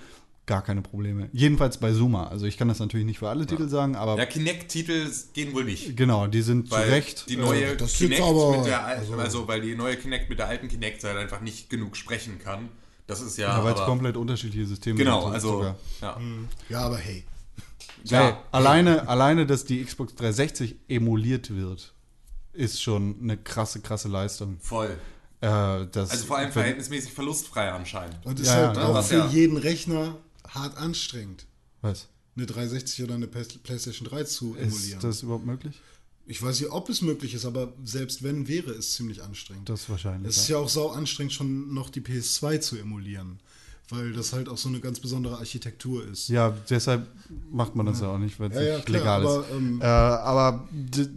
gar keine Probleme. Jedenfalls bei Zuma. Also ich kann das natürlich nicht für alle Titel sagen, aber Ja, Kinect-Titel gehen wohl nicht. genau, die sind zu Weil Recht. die neue äh, das Kinect aber- mit der alten, also- also, weil die neue Kinect mit der alten Kinect halt einfach nicht genug sprechen kann. Das ist ja, ja, weil es komplett unterschiedliche Systeme genau, sind also sogar. ja. Ja, aber hey. Ey, alleine, alleine, dass die Xbox 360 emuliert wird, ist schon eine krasse, krasse Leistung. voll. Äh, das, Also vor allem verhältnismäßig verlustfrei anscheinend. Und ist Ja, halt ja, auch für ja- jeden Rechner hart anstrengend, Was? eine 360 oder eine PlayStation 3 zu Ist emulieren. das überhaupt möglich? ich weiß nicht, ob es möglich ist, aber selbst wenn, wäre es ziemlich anstrengend. Das wahrscheinlich. Es ist ja auch sau anstrengend, schon noch die PS2 zu emulieren, weil das halt auch so eine ganz besondere Architektur ist. Ja, deshalb macht man das ja auch nicht, weil es Ja, ja, nicht klar, legal ist. aber, ähm, äh, aber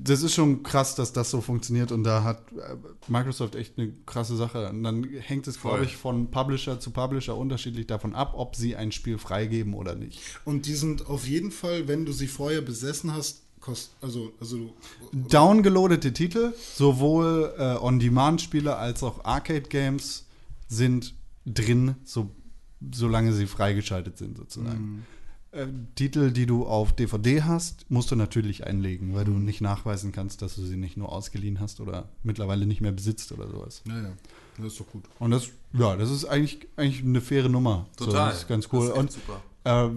das ist schon krass, dass das so funktioniert und da hat äh, Microsoft echt eine krasse Sache. Und dann hängt es, glaube ich, von Publisher zu Publisher unterschiedlich davon ab, ob sie ein Spiel freigeben oder nicht. Und die sind auf jeden Fall, wenn du sie vorher besessen hast, also, also Downgeloadete Titel, sowohl äh, On-Demand-Spiele als auch Arcade-Games sind drin, so, solange sie freigeschaltet sind sozusagen. Äh, Titel, die du auf DVD hast, musst du natürlich einlegen, weil du nicht nachweisen kannst, dass du sie nicht nur ausgeliehen hast oder mittlerweile nicht mehr besitzt oder sowas. naja, das ist doch gut. Und das, ja, das ist eigentlich, eigentlich eine faire Nummer. So, Total. das ist ganz cool. Das ist Und super. äh,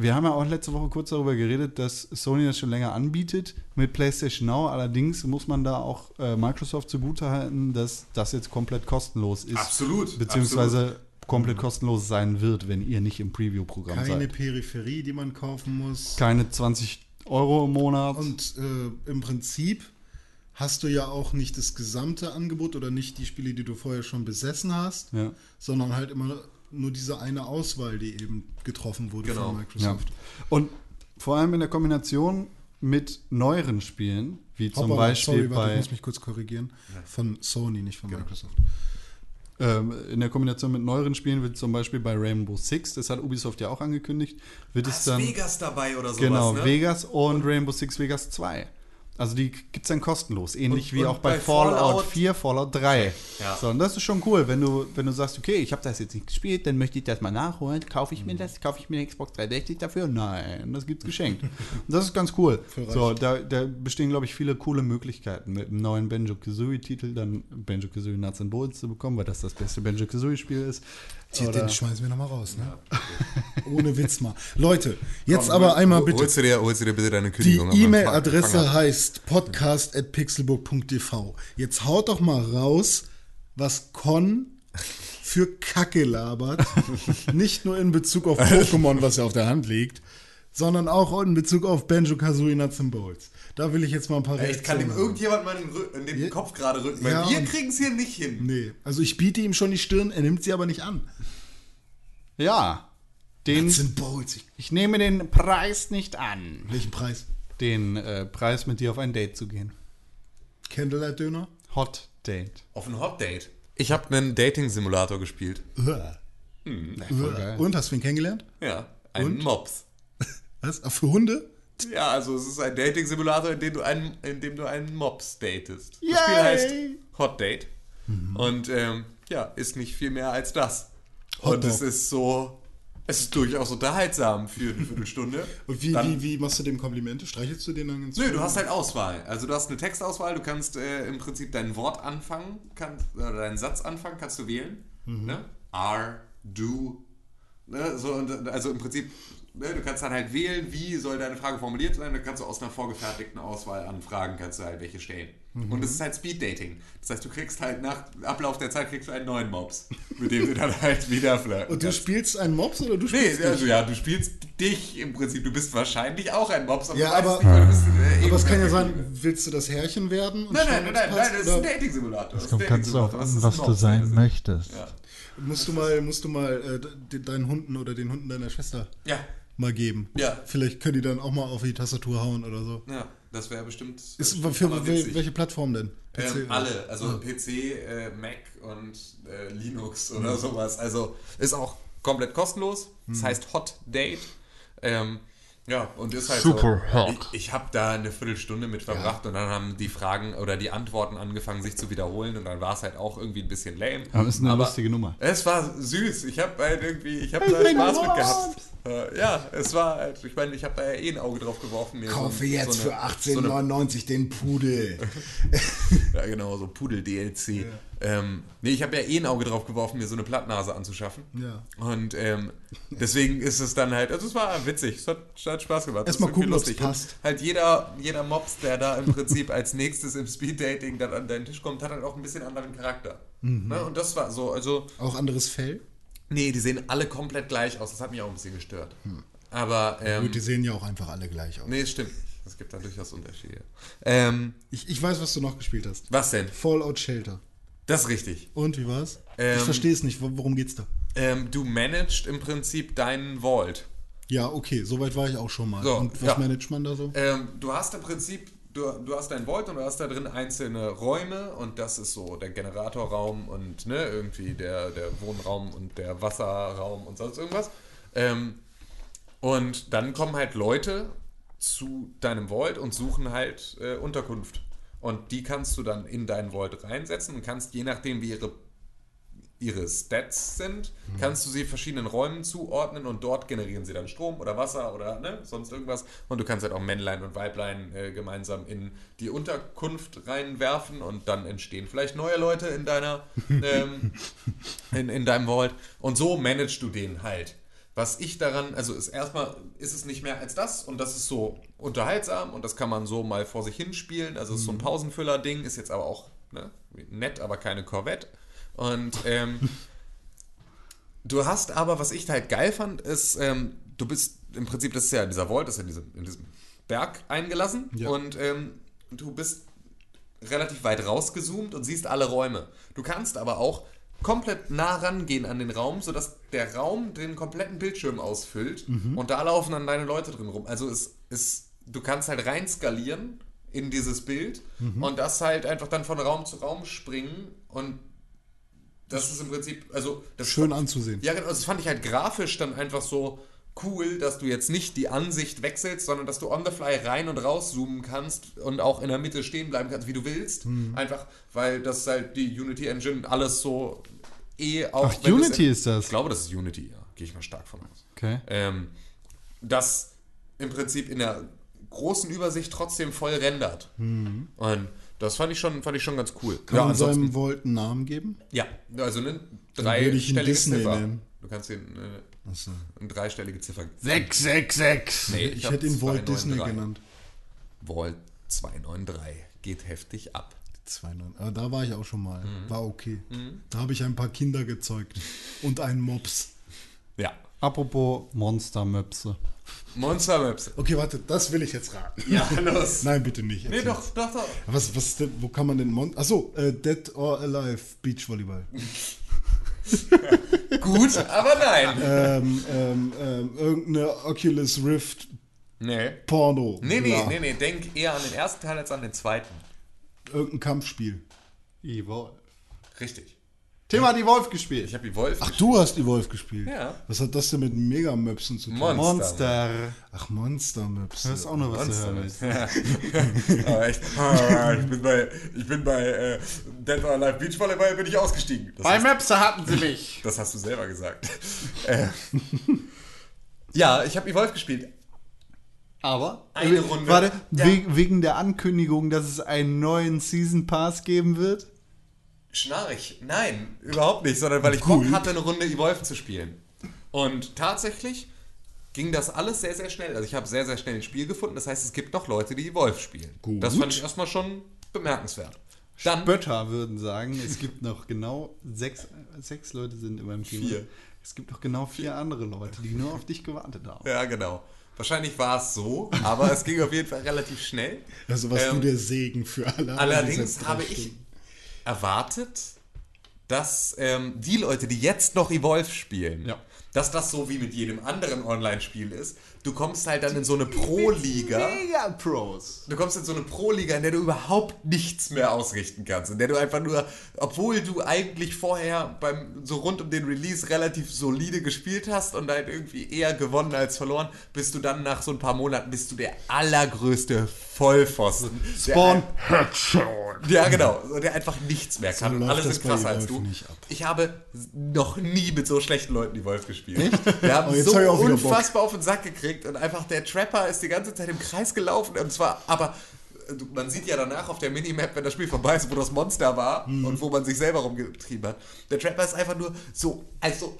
wir haben ja auch letzte Woche kurz darüber geredet, dass Sony das schon länger anbietet mit PlayStation Now. Allerdings muss man da auch äh, Microsoft zugutehalten, dass das jetzt komplett kostenlos ist. Absolut, Beziehungsweise komplett kostenlos sein wird, wenn ihr nicht im Preview-Programm Keine seid. Peripherie, die man kaufen muss. Keine 20 Euro im Monat. Und äh, im Prinzip hast du ja auch nicht das gesamte Angebot oder nicht die Spiele, die du vorher schon besessen hast, Ja. sondern halt immer nur diese eine Auswahl, die eben getroffen wurde Genau. von Ja. Microsoft. Und vor allem in der Kombination mit neueren Spielen, wie zum Hoppala, Beispiel sorry, warte, bei ich muss mich kurz korrigieren. Von Sony, nicht Genau. von Microsoft. Ähm, in der Kombination mit neueren Spielen wird zum Beispiel bei Rainbow Six, das hat Ubisoft ja auch angekündigt, wird Da es dann Vegas dabei oder sowas, genau ne? Vegas und Rainbow Six Vegas 2. Also die gibt es dann kostenlos, ähnlich Und- wie und auch bei, bei Fallout, Fallout 4, Fallout 3. Ja. So, und das ist schon cool, wenn du, wenn du sagst, okay, ich habe das jetzt nicht gespielt, dann möchte ich das mal nachholen, kaufe ich mir Mhm. das, kaufe ich mir eine Xbox 360 dafür? Nein, das gibt's geschenkt. und das ist ganz cool. <laughs> So, da, da bestehen, glaube ich, viele coole Möglichkeiten, mit einem neuen Banjo-Kazooie-Titel dann Banjo-Kazooie Nuts and Bolts zu bekommen, weil das das beste Banjo-Kazooie-Spiel ist. Oder- den schmeißen wir nochmal raus, ne? Ohne Witz mal. Leute, jetzt aber einmal bitte. Holst du, dir, holst du dir bitte deine Die Kündigung? Anfang- E-Mail-Adresse heißt podcast.pixelburg.tv. Jetzt haut doch mal raus, was Con für Kacke labert. <laughs> Nicht nur in Bezug auf Pokémon, was ja auf der Hand liegt, sondern auch in Bezug auf Banjo-Kazooie Nuts and Bolts. Da will ich jetzt mal ein paar Ich kann dem haben. irgendjemand mal den, den Ja. Kopf gerade rücken, weil Ja, wir kriegen es hier nicht hin. Nee, also ich biete ihm schon die Stirn, er nimmt sie aber nicht an. Ja, den, Nuts and Bolts. Ich, ich nehme den Preis nicht an, welchen Preis? den äh, Preis mit dir auf ein Date zu gehen. Candlelight-Döner? Hot Date. Auf ein Hot Date. Ich habe einen Dating-Simulator gespielt. Uah. Uah. Und, hast du ihn kennengelernt? Ja, einen Und? Mops. Was? Ach, für Hunde? Ja, also es ist ein Dating-Simulator, in dem du einen, in dem du einen Mops datest. Das Yay! Spiel heißt Hot Date. Und ähm, ja, ist nicht viel mehr als das. Hot Und es Dog. ist so Es ist durchaus unterhaltsam für eine Viertelstunde. <laughs> Und wie, Dann- wie, wie machst du dem Komplimente? Streichelst du den dann ins Nö, du hast halt Auswahl. Also du hast eine Textauswahl, du kannst äh, im Prinzip dein Wort anfangen, kannst, oder deinen Satz anfangen, kannst du wählen. Ne? Are, do. Ne? So, und, also im Prinzip, ne? du kannst dann halt wählen, wie soll deine Frage formuliert sein. Dann kannst du aus einer vorgefertigten Auswahl an Fragen kannst du halt welche stellen. Und es ist halt Speed Dating. Das heißt, du kriegst halt nach Ablauf der Zeit kriegst du einen neuen Mops, mit dem du dann halt wieder flirten Und du kannst. spielst einen Mops oder du Nee, spielst also dich? ja, du spielst dich im Prinzip. Du bist wahrscheinlich auch ein Mops, Ja, du weißt aber- nicht, weil du bist, äh, Aber es kann ja sein, willst du das Härchen werden? und Nein, nein, nein, nein, nein, das ist ein oder Dating-Simulator. Das Kommt ganz drauf an, was du sein möchtest. Ja. Musst du mal, musst du mal äh, de- deinen Hunden oder den Hunden deiner Schwester Ja, mal geben. Ja. Vielleicht können die dann auch mal auf die Tastatur hauen oder so. ja, das wäre bestimmt. Ist, bestimmt für wel- welche Plattform denn? Ähm, PC? alle, also PC, äh, Mac und äh, Linux oder sowas. Also ist auch komplett kostenlos. Das heißt Hot Date. Ähm, ja, und ist halt Super so. hot. Ich, ich habe da eine Viertelstunde mit verbracht und dann haben die Fragen oder die Antworten angefangen, sich zu wiederholen und dann war es halt auch irgendwie ein bisschen lame. Aber ist eine lustige Nummer. Es war süß. Ich habe halt irgendwie, ich habe da Spaß mit gehabt. Äh, ja, es war halt, ich meine, ich habe da ja eh ein Auge drauf geworfen. Mir Kaufe so, jetzt so eine, für so eine 18,99 den Pudel. <laughs> ja, genau, so Pudel-DLC. Ähm, nee, ich habe ja eh ein Auge drauf geworfen, mir so eine Plattnase anzuschaffen. Ja. Und ähm, deswegen ist es dann halt, also es war witzig, es hat, es hat Spaß gemacht. es Erstmal gucken, lustig. Und passt. Halt jeder, jeder Mops, der da im Prinzip als nächstes im Speed-Dating dann an deinen Tisch kommt, hat halt auch ein bisschen anderen Charakter. Mhm. Ne? Und das war so, also, Auch anderes Fell? Nee, die sehen alle komplett gleich aus, das hat mich auch ein bisschen gestört. Aber, ähm, Gut, die sehen ja auch einfach alle gleich aus. nee, stimmt. Es gibt da durchaus Unterschiede. Ähm, Ich, ich weiß, was du noch gespielt hast. was denn? Fallout Shelter. Das ist richtig. Und wie war's? Ähm, ich verstehe es nicht. Wo- Worum geht's da? Ähm, du managst im Prinzip deinen Vault. Ja, okay, soweit war ich auch schon mal. So, Und was ja. managt man da so? Ähm, du hast im Prinzip, du, du hast dein Vault und du hast da drin einzelne Räume und das ist so der Generatorraum und ne, irgendwie der, der Wohnraum und der Wasserraum und sonst irgendwas. Ähm, und dann kommen halt Leute zu deinem Vault und suchen halt äh, Unterkunft. Und die kannst du dann in dein Vault reinsetzen und kannst, je nachdem wie ihre ihre Stats sind, kannst du sie verschiedenen Räumen zuordnen und dort generieren sie dann Strom oder Wasser oder ne, sonst irgendwas. Und du kannst halt auch Männlein und Weiblein äh, gemeinsam in die Unterkunft reinwerfen und dann entstehen vielleicht neue Leute in deiner <laughs> ähm, in, in deinem Vault. Und so managst du den halt. Was ich daran, also ist erstmal ist es nicht mehr als das und das ist so unterhaltsam und das kann man so mal vor sich hinspielen. Also ist so ein Pausenfüller-Ding, ist jetzt aber auch ne, nett, aber keine Corvette. Und ähm, du hast aber, was ich halt geil fand, ist, ähm, du bist im Prinzip, das ist ja dieser Vault, das ist ja in diesem, in diesem Berg eingelassen Ja. und ähm, du bist relativ weit rausgezoomt und siehst alle Räume. Du kannst aber auch komplett nah rangehen an den Raum, sodass der Raum den kompletten Bildschirm ausfüllt und da laufen dann deine Leute drin rum. Also es ist, du kannst halt rein skalieren in dieses Bild und das halt einfach dann von Raum zu Raum springen und das ist im Prinzip, also das Schön anzusehen. ja, genau. Das fand ich halt grafisch dann einfach so cool, dass du jetzt nicht die Ansicht wechselst, sondern dass du on the fly rein und raus zoomen kannst und auch in der Mitte stehen bleiben kannst, wie du willst. Hm. Einfach, weil das halt die Unity Engine alles so eh auch. Ach, Unity in- ist das? Ich glaube, das ist Unity, ja. Gehe ich mal stark von aus. Okay. Ähm, das im Prinzip in der großen Übersicht trotzdem voll rendert. Und das fand ich schon, fand ich schon ganz cool. Kann ja, man seinem Vault einen Namen geben? ja, also eine würde ich ihn dreistellige Disney Ziffer. nennen. Du kannst den äh, Achso. eine dreistellige Ziffer. 666. Nee, Ich hab hätte ihn Walt 293. Disney genannt. Vault 293 geht heftig ab. 2,9. Aber da war ich auch schon mal. Mhm. War okay. Da habe ich ein paar Kinder gezeugt. Und einen Mops. Ja. Apropos Monstermöpse. Monster Maps. Okay, warte, das will ich jetzt raten. Ja, los. <laughs> Nein, bitte nicht. Nee, Erzähl's. doch, doch, doch. Was, was denn, wo kann man denn Mon Achso, äh, Dead or Alive Beachvolleyball. <laughs> Gut, aber nein. ähm, ähm, ähm, irgendeine Oculus Rift Nee. Porno. Nee, nee, nee, nee. Denk eher an den ersten Teil als an den zweiten. Irgendein Kampfspiel. Evolve. Richtig. Tim hat die Wolf gespielt. Ich habe die Wolf Ach, du hast Evolve gespielt? Ja. Was hat das denn mit Megamöpsen zu tun? Monster. Monster. Ach, Monstermöpse. Das ist auch noch was zu hören. Monster. willst. Aber echt, ah, ich bin bei, ich bin bei äh, Dead or Alive Beach Volleyball bin ich ausgestiegen. Das, Bei Möpse hatten sie mich. <laughs> das hast du selber gesagt. äh, ja, ich habe Evolve gespielt. Aber Eine Runde. Warte, Ja. we wegen der Ankündigung, dass es einen neuen Season Pass geben wird. Schnarch. Nein, überhaupt nicht, sondern weil ich Bock hatte, eine Runde Evolve zu spielen. Und tatsächlich ging das alles sehr, sehr schnell. Also ich habe sehr, sehr schnell ein Spiel gefunden. Das heißt, es gibt noch Leute, die Evolve spielen. Gut. Das fand ich erstmal schon bemerkenswert. Dann Bötter würden sagen, es gibt noch genau sechs, sechs Leute sind in meinem Team. Vier. Es gibt noch genau vier andere Leute, die nur auf dich gewartet haben. Ja, genau. Wahrscheinlich war es so, aber es ging auf jeden Fall relativ schnell. Also was Ähm, du der Segen für alle. Allerdings habe ich. Erwartet, dass ähm, die Leute, die jetzt noch Evolve spielen, Ja. Dass das so wie mit jedem anderen Online-Spiel ist. Du kommst halt dann in so eine Pro-Liga. Mega Pros. Du kommst in so eine Pro-Liga, in der du überhaupt nichts mehr ausrichten kannst. In der du einfach nur, obwohl du eigentlich vorher beim so rund um den Release relativ solide gespielt hast und halt irgendwie eher gewonnen als verloren, bist du dann nach so ein paar Monaten bist du der allergrößte Vollpfosten. Spawn. ja, genau. So, Der einfach nichts mehr kann. und läuft alle das sind bei krasser als du. nicht ab. Ich habe noch nie mit so schlechten Leuten die Wolf gespielt. <laughs> Wir haben Oh, jetzt so hab unfassbar auf den Sack gekriegt und einfach der Trapper ist die ganze Zeit im Kreis gelaufen und zwar, aber äh, man sieht ja danach auf der Minimap, wenn das Spiel vorbei ist, wo das Monster war Mhm. und wo man sich selber rumgetrieben hat. Der Trapper ist einfach nur so, also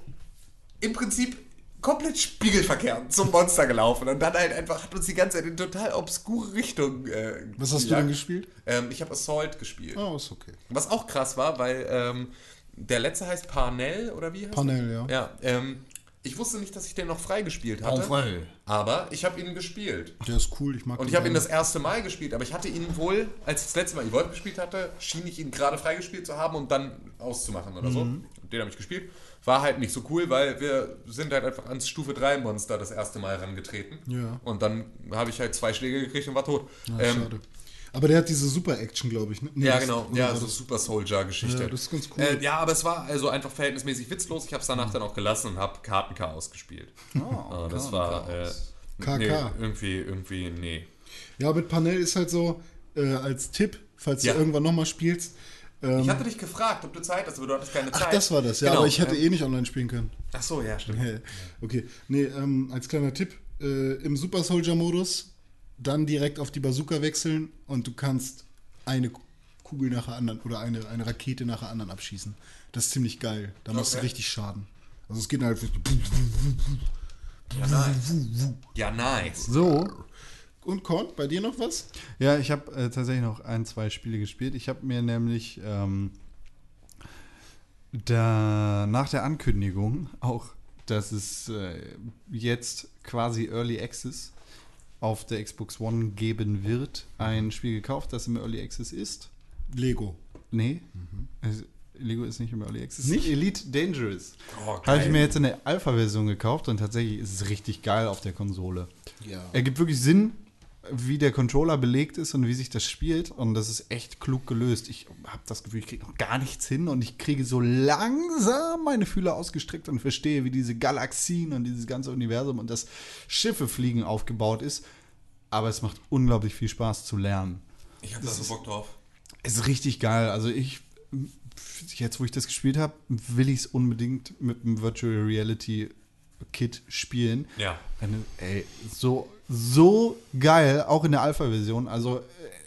im Prinzip komplett spiegelverkehrt zum Monster gelaufen und dann halt einfach hat uns die ganze Zeit in total obskure Richtung. Äh, Was hast du denn gespielt? Ähm, ich habe Assault gespielt. Oh, ist okay. Was auch krass war, weil ähm, der letzte heißt Parnell oder wie heißt Parnell, er? ja. Ja, ähm, ich wusste nicht, dass ich den noch freigespielt hatte. frei. Aber ich habe ihn gespielt. Der ist cool, ich mag Und ich habe ihn das erste Mal gespielt, aber ich hatte ihn wohl, als ich das letzte Mal Evolve gespielt hatte, schien ich ihn gerade freigespielt zu haben und dann auszumachen oder so. Mhm. Den habe ich gespielt. War halt nicht so cool, weil wir sind halt einfach ans Stufe 3 Monster das erste Mal herangetreten. Ja. Und dann habe ich halt zwei Schläge gekriegt und war tot. Ah, ähm, schade. Aber der hat diese Super-Action, glaube ich. Ne? Nee, ja, genau. Ja, so das- Super Soldier-Geschichte. Ja, das ist ganz cool. Äh, ja, aber es war also einfach verhältnismäßig witzlos. Ich habe es danach dann auch gelassen und habe Kartenchaos gespielt. Oh, <laughs> das war äh, KK. nee, irgendwie, irgendwie, nee. Ja, mit Panel ist halt so, äh, als Tipp, falls Ja. du irgendwann nochmal spielst. Ähm, Ich hatte dich gefragt, ob du Zeit hast, aber du hattest keine Zeit. ach, das war das, ja, Genau, aber ich hätte ähm, eh nicht online spielen können. Ach so, ja, stimmt. <laughs> Okay, nee, ähm, als kleiner Tipp, äh, im Super Soldier-Modus dann direkt auf die Bazooka wechseln und du kannst eine Kugel nach der anderen oder eine, eine Rakete nach der anderen abschießen. Das ist ziemlich geil. Da machst du Okay. richtig Schaden. Also es geht halt Ja, nice. Ja, nice. So. Und Korn, bei dir noch was? Ja, ich habe äh, tatsächlich noch ein, zwei Spiele gespielt. Ich habe mir nämlich ähm, da, nach der Ankündigung auch, dass es äh, jetzt quasi Early Access auf der Xbox One geben wird, ein Spiel gekauft, das im Early Access ist. Lego. Nee, es, Lego ist nicht im Early Access. Nicht? Elite Dangerous. Oh, Habe ich mir jetzt eine Alpha-Version gekauft und tatsächlich ist es richtig geil auf der Konsole. Ja. Ergibt wirklich Sinn, wie der Controller belegt ist und wie sich das spielt. Und das ist echt klug gelöst. Ich habe das Gefühl, ich kriege noch gar nichts hin und ich kriege so langsam meine Fühler ausgestreckt und verstehe, wie diese Galaxien und dieses ganze Universum und das Schiffe fliegen aufgebaut ist. Aber es macht unglaublich viel Spaß zu lernen. Ich habe da so Bock drauf. Ist richtig geil. Also ich, jetzt wo ich das gespielt habe, will ich es unbedingt mit einem Virtual Reality Kit spielen. Ja. Eine, ey, so, so geil, auch in der Alpha-Version. Also äh,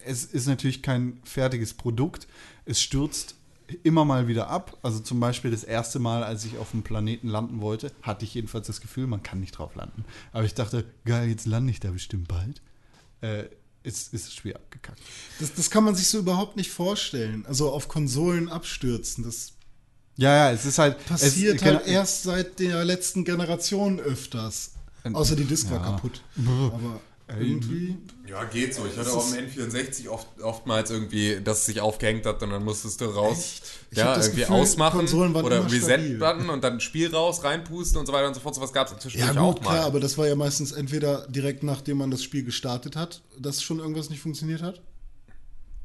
es ist natürlich kein fertiges Produkt. Es stürzt immer mal wieder ab. Also zum Beispiel das erste Mal, als ich auf dem Planeten landen wollte, hatte ich jedenfalls das Gefühl, man kann nicht drauf landen. Aber ich dachte, geil, jetzt lande ich da bestimmt bald. Äh, ist, ist das Spiel abgekackt. Das, das kann man sich so überhaupt nicht vorstellen. Also auf Konsolen abstürzen, das Ja, ja, es ist halt. passiert es, halt erst seit der letzten Generation öfters. Außer die Disk war Ja. kaputt. <laughs> Aber irgendwie. Ja, geht so. Ich hatte auch im N64 oft, oftmals irgendwie, dass es sich aufgehängt hat und dann musstest du raus, Ich ja, irgendwie Gefühl, ausmachen Konsolen waren oder. Reset-Button und dann Spiel raus, reinpusten und so weiter und so fort. Sowas gab es inzwischen Ja, auch gut, mal. klar, aber das war ja meistens entweder direkt nachdem man das Spiel gestartet hat, dass schon irgendwas nicht funktioniert hat.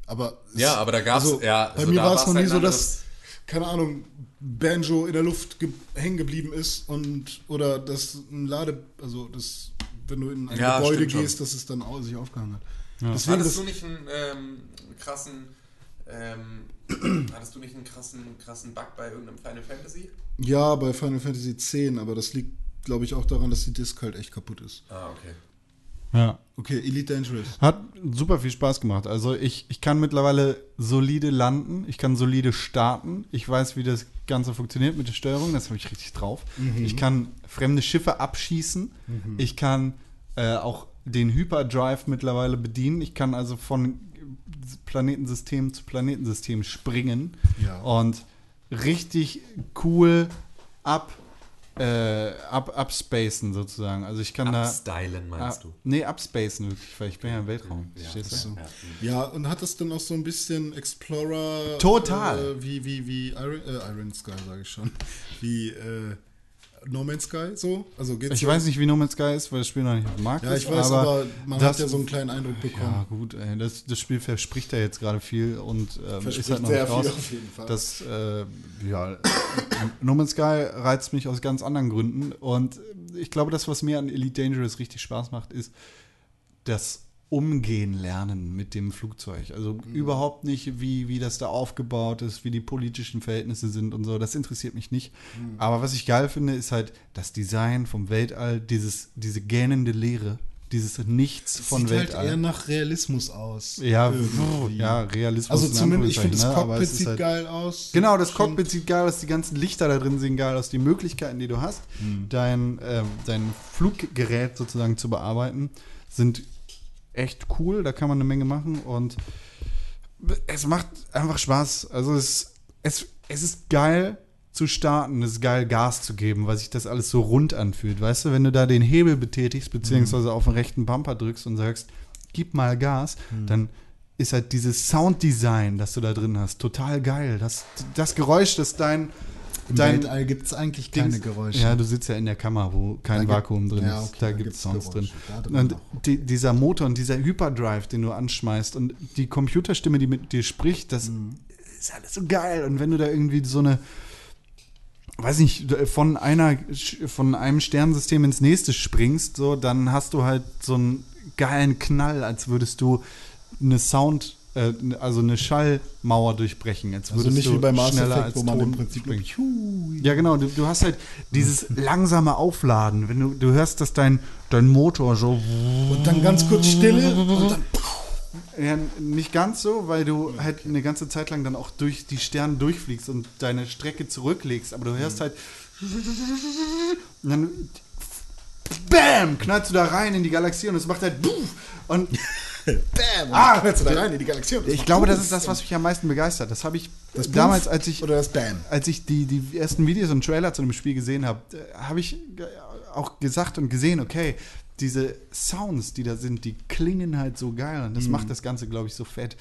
Aber es- Ja, aber da gab's- ja, bei also mir war es noch nie halt so, ein dass, keine Ahnung, Banjo in der Luft ge hängen geblieben ist und oder dass ein Lade, also das, wenn du in ein Ja, Gebäude stimmt schon. gehst, dass es dann au- sich aufgehangen hat. Deswegen Hattest das, du nicht einen ähm, krassen, ähm, <clears throat> hattest du nicht einen krassen, krassen Bug bei irgendeinem Final Fantasy? ja, bei Final Fantasy X, aber das liegt, glaube ich, auch daran, dass die Disk halt echt kaputt ist. Ah, okay. Ja. Okay, Elite Dangerous. Hat super viel Spaß gemacht. Also ich, ich kann mittlerweile solide landen, ich kann solide starten, ich weiß, wie das Ganze funktioniert mit der Steuerung, das habe ich richtig drauf. Ich kann fremde Schiffe abschießen, ich kann äh, auch den Hyperdrive mittlerweile bedienen, ich kann also von Planetensystem zu Planetensystem springen Ja. und richtig cool ab, äh, ab, abspacen sozusagen. Also ich kann da Upstylen meinst Ah, du? Nee, upspacen wirklich, weil ich bin ja im Weltraum. verstehst du? Ja, und hat das dann auch so ein bisschen Explorer. Total. Äh, wie, wie, wie Iron, äh, Iron Sky, sage ich schon. Wie äh, No Man's Sky so? Also geht's Ich so? weiß nicht, wie No Man's Sky ist, weil das Spiel noch nicht auf dem Markt Ja, ist. ich weiß, aber, man das, hat ja so einen kleinen Eindruck bekommen. Ja, gut, ey, das, das Spiel verspricht ja jetzt gerade viel und ähm, ist halt noch sehr nicht raus. viel auf jeden Fall. Das, äh, ja, No Man's Sky reizt mich aus ganz anderen Gründen und ich glaube, das, was mir an Elite Dangerous richtig Spaß macht, ist das Umgehen lernen mit dem Flugzeug. Also Mhm. überhaupt nicht, wie, wie das da aufgebaut ist, wie die politischen Verhältnisse sind und so. Das interessiert mich nicht. Mhm. Aber was ich geil finde, ist halt das Design vom Weltall, dieses, diese gähnende Leere, dieses Nichts von Sieht halt Weltall. eher nach Realismus aus. ja, irgendwie. ja, Realismus. Also in zumindest, ich finde das ne? Cockpit sieht halt- geil aus. Genau, das Cockpit sieht geil aus, die ganzen Lichter da drin sehen geil aus, die Möglichkeiten, die du hast, Hm. dein, ähm, dein Fluggerät sozusagen zu bearbeiten, sind echt cool. Da kann man eine Menge machen und es macht einfach Spaß. Also es, es, es ist geil zu starten, es ist geil Gas zu geben, weil sich das alles so rund anfühlt. Weißt du, wenn du da den Hebel betätigst, beziehungsweise auf den rechten Bumper drückst und sagst, gib mal Gas, dann ist halt dieses Sounddesign, das du da drin hast, total geil. Das, das Geräusch, das dein, Im dein Weltall gibt es eigentlich keine Dings- Geräusche. Ja, du sitzt ja in der Kammer, wo kein gibt- Vakuum drin ja, ist. okay, da da gibt es Sounds drin. Geräusche. Da drin Und die, dieser Motor und dieser Hyperdrive, den du anschmeißt und die Computerstimme, die mit dir spricht, das Mhm. ist alles so geil. Und wenn du da irgendwie so eine, weiß nicht, von einer, von einem Sternensystem ins nächste springst, so, dann hast du halt so einen geilen Knall, als würdest du eine Sound, äh, also eine Schallmauer durchbrechen. Als Also würdest nicht du wie bei Mass schneller Effect, als wo man im Prinzip. Ja, genau. Du, du hast halt dieses langsame Aufladen. Wenn du, du hörst, dass dein, dein Motor so. Und dann ganz kurz Stille und dann <laughs> Ja, nicht ganz so, weil du halt eine ganze Zeit lang dann auch durch die Sterne durchfliegst und deine Strecke zurücklegst. Aber du hörst halt. <laughs> Und dann. Bam! Knallst du da rein in die Galaxie und es macht halt. <laughs> Und <laughs> Bam! Ah! da rein in die Galaxie. ich glaube, das ist das, was mich am meisten begeistert. Das habe ich Das damals, Puff als ich Oder das Bam. als ich die, die ersten Videos und Trailer zu dem Spiel gesehen habe, äh, habe ich auch gesagt und gesehen, okay, diese Sounds, die da sind, die klingen halt so geil und das macht das Ganze, glaube ich, so fett.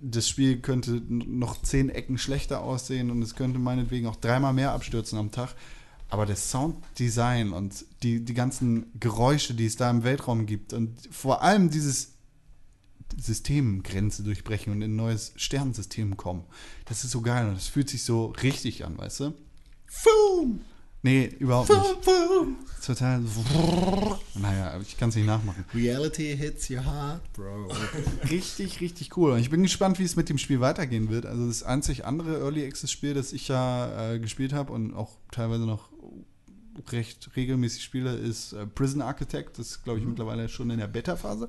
Das Spiel könnte noch zehn Ecken schlechter aussehen und es könnte meinetwegen auch dreimal mehr abstürzen am Tag. Aber das Sounddesign und die, die ganzen Geräusche, die es da im Weltraum gibt und vor allem dieses Systemgrenze durchbrechen und in ein neues Sternensystem kommen. Das ist so geil und das fühlt sich so richtig an, weißt du? Boom! Nee, überhaupt nicht. Total. <laughs> Naja, ich kann es nicht nachmachen. Reality hits your heart, bro. <laughs> Richtig, richtig cool. Und ich bin gespannt, wie es mit dem Spiel weitergehen wird. Also das einzig andere Early Access Spiel, das ich ja äh, gespielt habe und auch teilweise noch recht regelmäßig spiele, ist äh, Prison Architect. Das ist, glaube ich, mittlerweile schon in der Beta-Phase.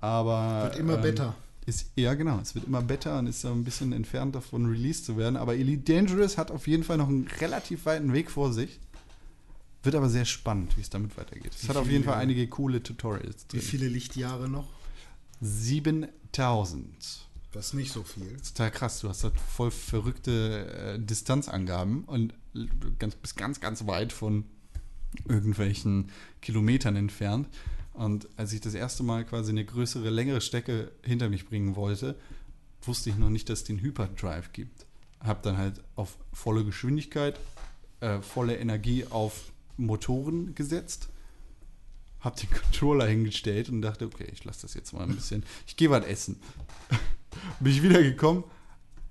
Aber Wird immer ähm, better. Ist, ja, genau. Es wird immer besser und ist so ein bisschen entfernt davon, Release zu werden. Aber Elite Dangerous hat auf jeden Fall noch einen relativ weiten Weg vor sich. Wird aber sehr spannend, wie es damit weitergeht. Es hat auf jeden Fall einige coole Tutorials Wie drin. viele Lichtjahre noch? 7000. Das ist nicht so viel. Das ist total krass. Du hast halt voll verrückte äh, Distanzangaben und ganz, bist ganz, ganz weit von irgendwelchen Kilometern entfernt. Und als ich das erste Mal quasi eine größere, längere Strecke hinter mich bringen wollte, wusste ich noch nicht, dass es den Hyperdrive gibt. Hab dann halt auf volle Geschwindigkeit, äh, volle Energie auf Motoren gesetzt, hab den <laughs> Controller hingestellt und dachte, okay, ich lasse das jetzt mal ein bisschen. Ich gehe was essen. <laughs> Bin ich wiedergekommen,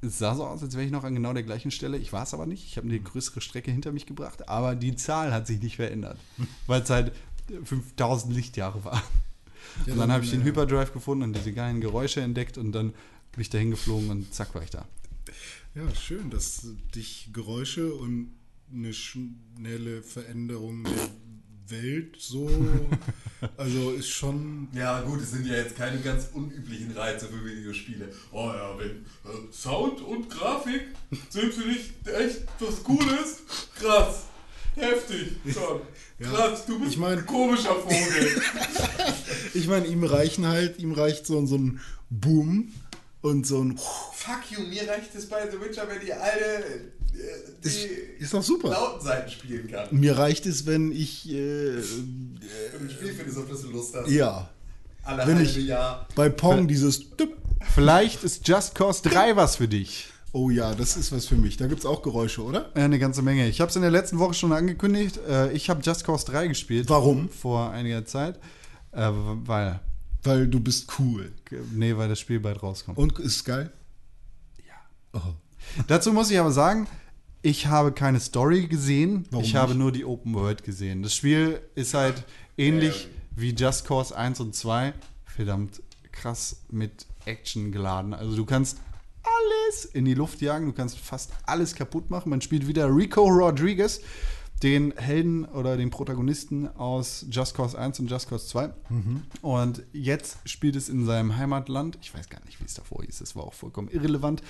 es sah so aus, als wäre ich noch an genau der gleichen Stelle. Ich war es aber nicht. Ich habe eine größere Strecke hinter mich gebracht, aber die Zahl hat sich nicht verändert, <laughs> weil es halt 5000 Lichtjahre war. und dann habe ich den Hyperdrive gefunden und diese geilen Geräusche entdeckt und dann bin ich da hingeflogen und zack war ich da. Ja, schön, dass dich Geräusche und eine schnelle Veränderung der Welt so. <laughs> Also ist schon. Ja, gut, es sind ja jetzt keine ganz unüblichen Reize für Videospiele. Oh ja, wenn äh, Sound und Grafik sind für dich echt was Cooles, krass. Heftig, schon. <laughs> Krass, du bist Ich mein- ein komischer Vogel. <laughs> Ich meine, ihm reichen halt, ihm reicht so, so ein Boom und so ein. Fuck you, mir reicht es bei The Witcher, wenn die alte äh, die Ist, ist doch super. lauten Seiten spielen kann. Mir reicht es, wenn ich. Äh, Im Spiel findest, auf das du Lust hast. ja. Alle wenn halbe ich- Jahr. Bei Pong dieses. Vielleicht ist Just Cause 3 was für dich. Oh ja, das ist was für mich. Da gibt es auch Geräusche, oder? Ja, eine ganze Menge. Ich habe es in der letzten Woche schon angekündigt. Äh, Ich habe Just Cause 3 gespielt. Warum? Vor einiger Zeit. Äh, Weil, Weil du bist cool. nee, weil das Spiel bald rauskommt. Und ist geil? Ja. Oh. <laughs> Dazu muss ich aber sagen, ich habe keine Story gesehen. Warum ich habe nicht? nur die Open World gesehen. Das Spiel ist halt ähnlich wie Just Cause 1 und 2. Verdammt krass mit Action geladen. Also du kannst alles in die Luft jagen, du kannst fast alles kaputt machen. Man spielt wieder Rico Rodriguez, den Helden oder den Protagonisten aus Just Cause 1 und Just Cause 2. Und jetzt spielt es in seinem Heimatland. Ich weiß gar nicht, wie es davor hieß. Das war auch vollkommen irrelevant.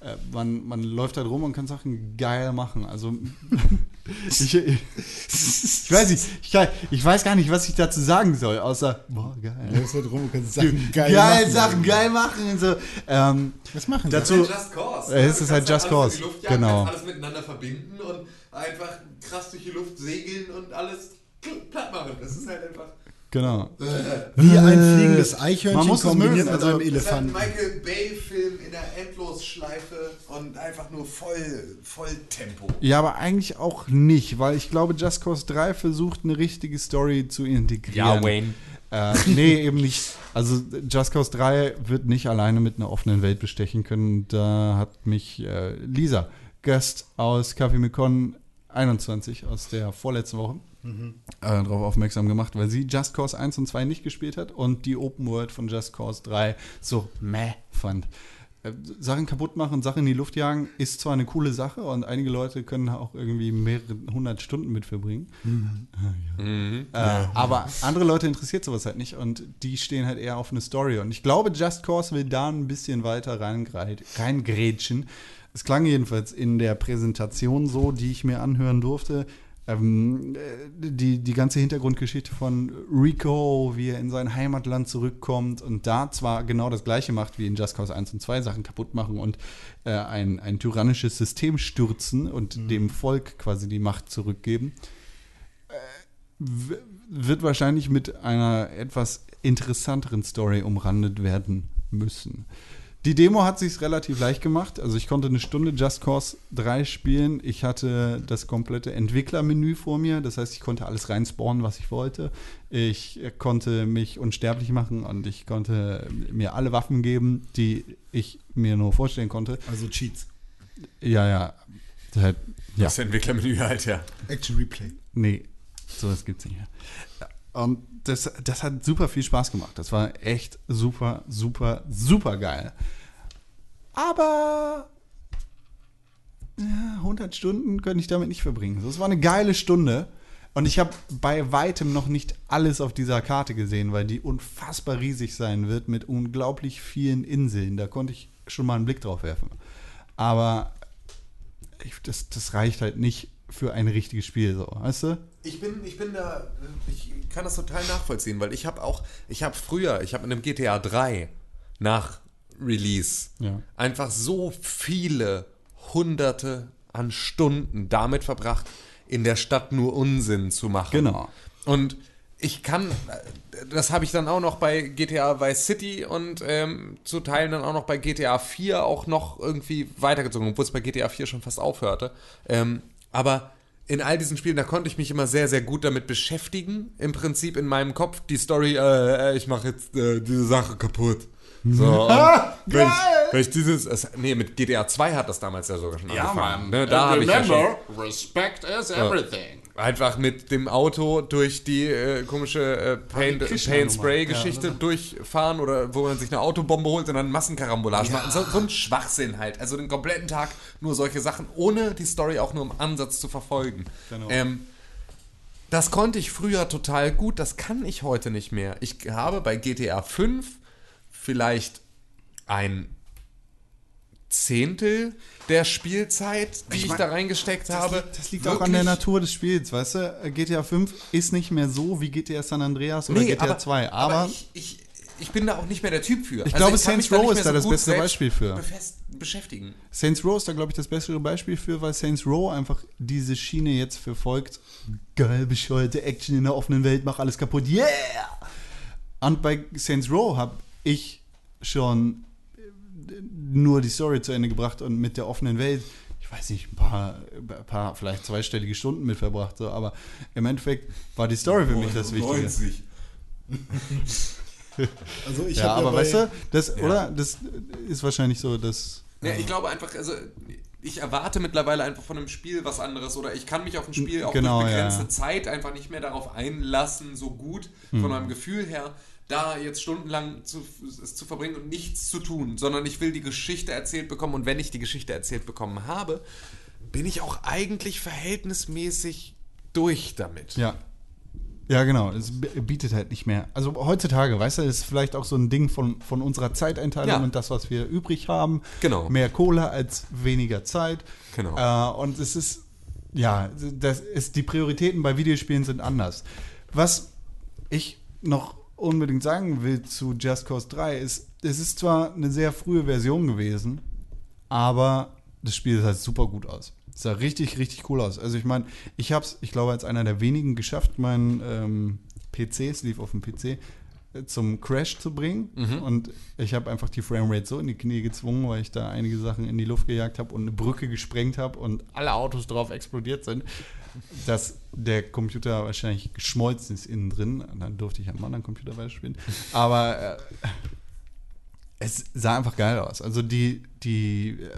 Äh, man, man läuft da rum und kann Sachen geil machen. Also ich, ich, ich weiß nicht, ich, kann, ich weiß gar nicht, was ich dazu sagen soll, außer boah, geil. Das wird rum, du kannst Sachen geil, Geil, machen. Sachen geil machen und so. Ähm, Was machen Dazu- Sie? Just Cause. Äh, es Du ist halt Just Cause, in die Luft jagen, genau. alles miteinander verbinden und einfach krass durch die Luft segeln und alles platt machen. Das ist halt einfach. Genau. Wie ein fliegendes Eichhörnchen Man muss kombiniert mögen, mit also- einem Das ist ein Elefanten. Michael Bay-Film in der Endlosschleife und einfach nur voll, voll Tempo. Ja, aber eigentlich auch nicht, weil ich glaube, Just Cause 3 versucht, eine richtige Story zu integrieren. Wayne. Äh, nee, eben nicht. Also Just Cause 3 wird nicht alleine mit einer offenen Welt bestechen können. Da hat mich äh, Lisa, Gast aus Kaffee mit Con 21 aus der vorletzten Woche, äh, darauf aufmerksam gemacht, weil sie Just Cause 1 und 2 nicht gespielt hat und die Open World von Just Cause 3 so meh fand. Äh, Sachen kaputt machen, Sachen in die Luft jagen, ist zwar eine coole Sache und einige Leute können da auch irgendwie mehrere hundert Stunden mit verbringen. Äh, aber andere Leute interessiert sowas halt nicht und die stehen halt eher auf eine Story. Und ich glaube, Just Cause will da ein bisschen weiter reingrätschen. Es klang jedenfalls in der Präsentation so, die ich mir anhören durfte. Ähm, äh, die, die ganze Hintergrundgeschichte von Rico, wie er in sein Heimatland zurückkommt und da zwar genau das gleiche macht wie in Just Cause 1 und 2, Sachen kaputt machen und äh, ein, ein tyrannisches System stürzen und dem Volk quasi die Macht zurückgeben w- wird wahrscheinlich mit einer etwas interessanteren Story umrandet werden müssen. Die Demo hat sich relativ leicht gemacht. Also ich konnte eine Stunde Just Cause 3 spielen. Ich hatte das komplette Entwicklermenü vor mir. Das heißt, ich konnte alles reinspawnen, was ich wollte. Ich konnte mich unsterblich machen und ich konnte mir alle Waffen geben, die ich mir nur vorstellen konnte. Also Cheats. Ja, ja. Halt, ja. Das Entwicklermenü halt, ja. Action Replay. Nee, sowas gibt's nicht mehr. Und das, das hat super viel Spaß gemacht. Das war echt super, super, super geil. Aber ja, 100 Stunden könnte ich damit nicht verbringen. Das war eine geile Stunde. Und ich habe bei weitem noch nicht alles auf dieser Karte gesehen, weil die unfassbar riesig sein wird mit unglaublich vielen Inseln. Da konnte ich schon mal einen Blick drauf werfen. Aber ich, das, das reicht halt nicht für ein richtiges Spiel, so, weißt du? Ich bin, ich bin da, ich kann das total nachvollziehen, weil ich habe auch, ich habe früher, ich habe in einem GTA 3 nach Release Ja. einfach so viele hunderte an Stunden damit verbracht, in der Stadt nur Unsinn zu machen. Genau. Und ich kann, das habe ich dann auch noch bei GTA Vice City und ähm, zu Teilen dann auch noch bei GTA 4 auch noch irgendwie weitergezogen, obwohl es bei GTA 4 schon fast aufhörte. Ähm, aber in all diesen Spielen, da konnte ich mich immer sehr, sehr gut damit beschäftigen. Im Prinzip in meinem Kopf die Story, äh, äh, ich mache jetzt äh, diese Sache kaputt. So, Ah, <laughs> wenn, ich, wenn ich dieses, es, nee, mit GTA 2 hat das damals ja sogar schon angefangen. Ne? Da habe ich ja schon respect is everything. Einfach mit dem Auto durch die äh, komische äh, Paint, Paint Spray Geschichte durchfahren oder wo man sich eine Autobombe holt und dann Massenkarambolage macht. So, so ein Schwachsinn halt. Also den kompletten Tag nur solche Sachen, ohne die Story auch nur im Ansatz zu verfolgen. Ähm, das konnte ich früher total gut, das kann ich heute nicht mehr. Ich habe bei GTA 5 vielleicht ein Zehntel der Spielzeit, die ich, da reingesteckt habe. Das liegt auch an der Natur des Spiels, weißt du? GTA 5 ist nicht mehr so wie GTA San Andreas oder GTA 2, aber, ich, ich, ich bin da auch nicht mehr der Typ für. Ich glaube, kann Saints Row ist da das beste Beispiel für. beschäftigen. Saints Row ist da, glaube ich, das bessere Beispiel für, weil Saints Row einfach diese Schiene jetzt verfolgt. Geil, bescheuerte Action in der offenen Welt, mach alles kaputt, yeah! Und bei Saints Row habe ich schon nur die Story zu Ende gebracht und mit der offenen Welt, ich weiß nicht, ein paar, ein paar vielleicht zweistellige Stunden mit verbracht, so, aber im Endeffekt war die Story für mich das Wichtige. 90. <laughs> Also ich Ja, aber bei- weißt du, das, oder? Das ist wahrscheinlich so, dass. Ja, ich glaube einfach, also ich erwarte mittlerweile einfach von einem Spiel was anderes oder ich kann mich auf ein Spiel auch Genau, durch begrenzte ja. Zeit einfach nicht mehr darauf einlassen, so gut Hm. von meinem Gefühl her, da jetzt stundenlang zu, es zu verbringen und nichts zu tun, sondern ich will die Geschichte erzählt bekommen und wenn ich die Geschichte erzählt bekommen habe, bin ich auch eigentlich verhältnismäßig durch damit. Ja. Ja, genau. Es bietet halt nicht mehr. Also heutzutage, weißt du, ist vielleicht auch so ein Ding von, von unserer Zeiteinteilung Ja. und das, was wir übrig haben. Genau. Mehr Kohle als weniger Zeit. Genau. Äh, und es ist, ja, das ist, die Prioritäten bei Videospielen sind anders. Was ich noch unbedingt sagen will zu Just Cause 3 ist, es ist zwar eine sehr frühe Version gewesen, aber das Spiel sah super gut aus. Es sah richtig, richtig cool aus. Also ich meine, ich habe es, ich glaube, als einer der wenigen geschafft, meinen ähm, PC, es lief auf dem PC, zum Crash zu bringen. Und ich habe einfach die Framerate so in die Knie gezwungen, weil ich da einige Sachen in die Luft gejagt habe und eine Brücke gesprengt habe und alle Autos drauf explodiert sind, dass der Computer wahrscheinlich geschmolzen ist innen drin. Und dann durfte ich einem anderen Computer weiterspielen. Aber äh, es sah einfach geil aus. Also die, die äh,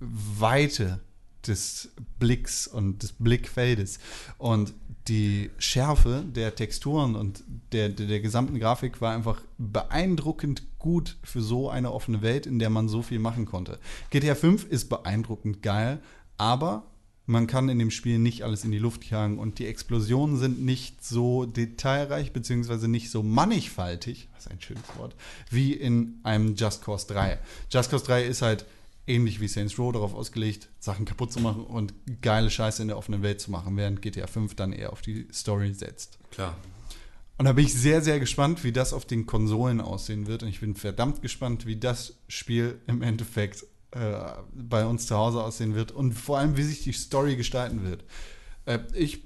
Weite des Blicks und des Blickfeldes und die Schärfe der Texturen und der, der, der gesamten Grafik war einfach beeindruckend gut für so eine offene Welt, in der man so viel machen konnte. GTA 5 ist beeindruckend geil, aber man kann in dem Spiel nicht alles in die Luft jagen und die Explosionen sind nicht so detailreich beziehungsweise nicht so mannigfaltig, was ein schönes Wort, wie in einem Just Cause 3. Just Cause 3 ist halt ähnlich wie Saints Row darauf ausgelegt, Sachen kaputt zu machen und geile Scheiße in der offenen Welt zu machen, während GTA 5 dann eher auf die Story setzt. Klar. Und da bin ich sehr, sehr gespannt, wie das auf den Konsolen aussehen wird. Und ich bin verdammt gespannt, wie das Spiel im Endeffekt äh, bei uns zu Hause aussehen wird und vor allem, wie sich die Story gestalten wird. Äh, ich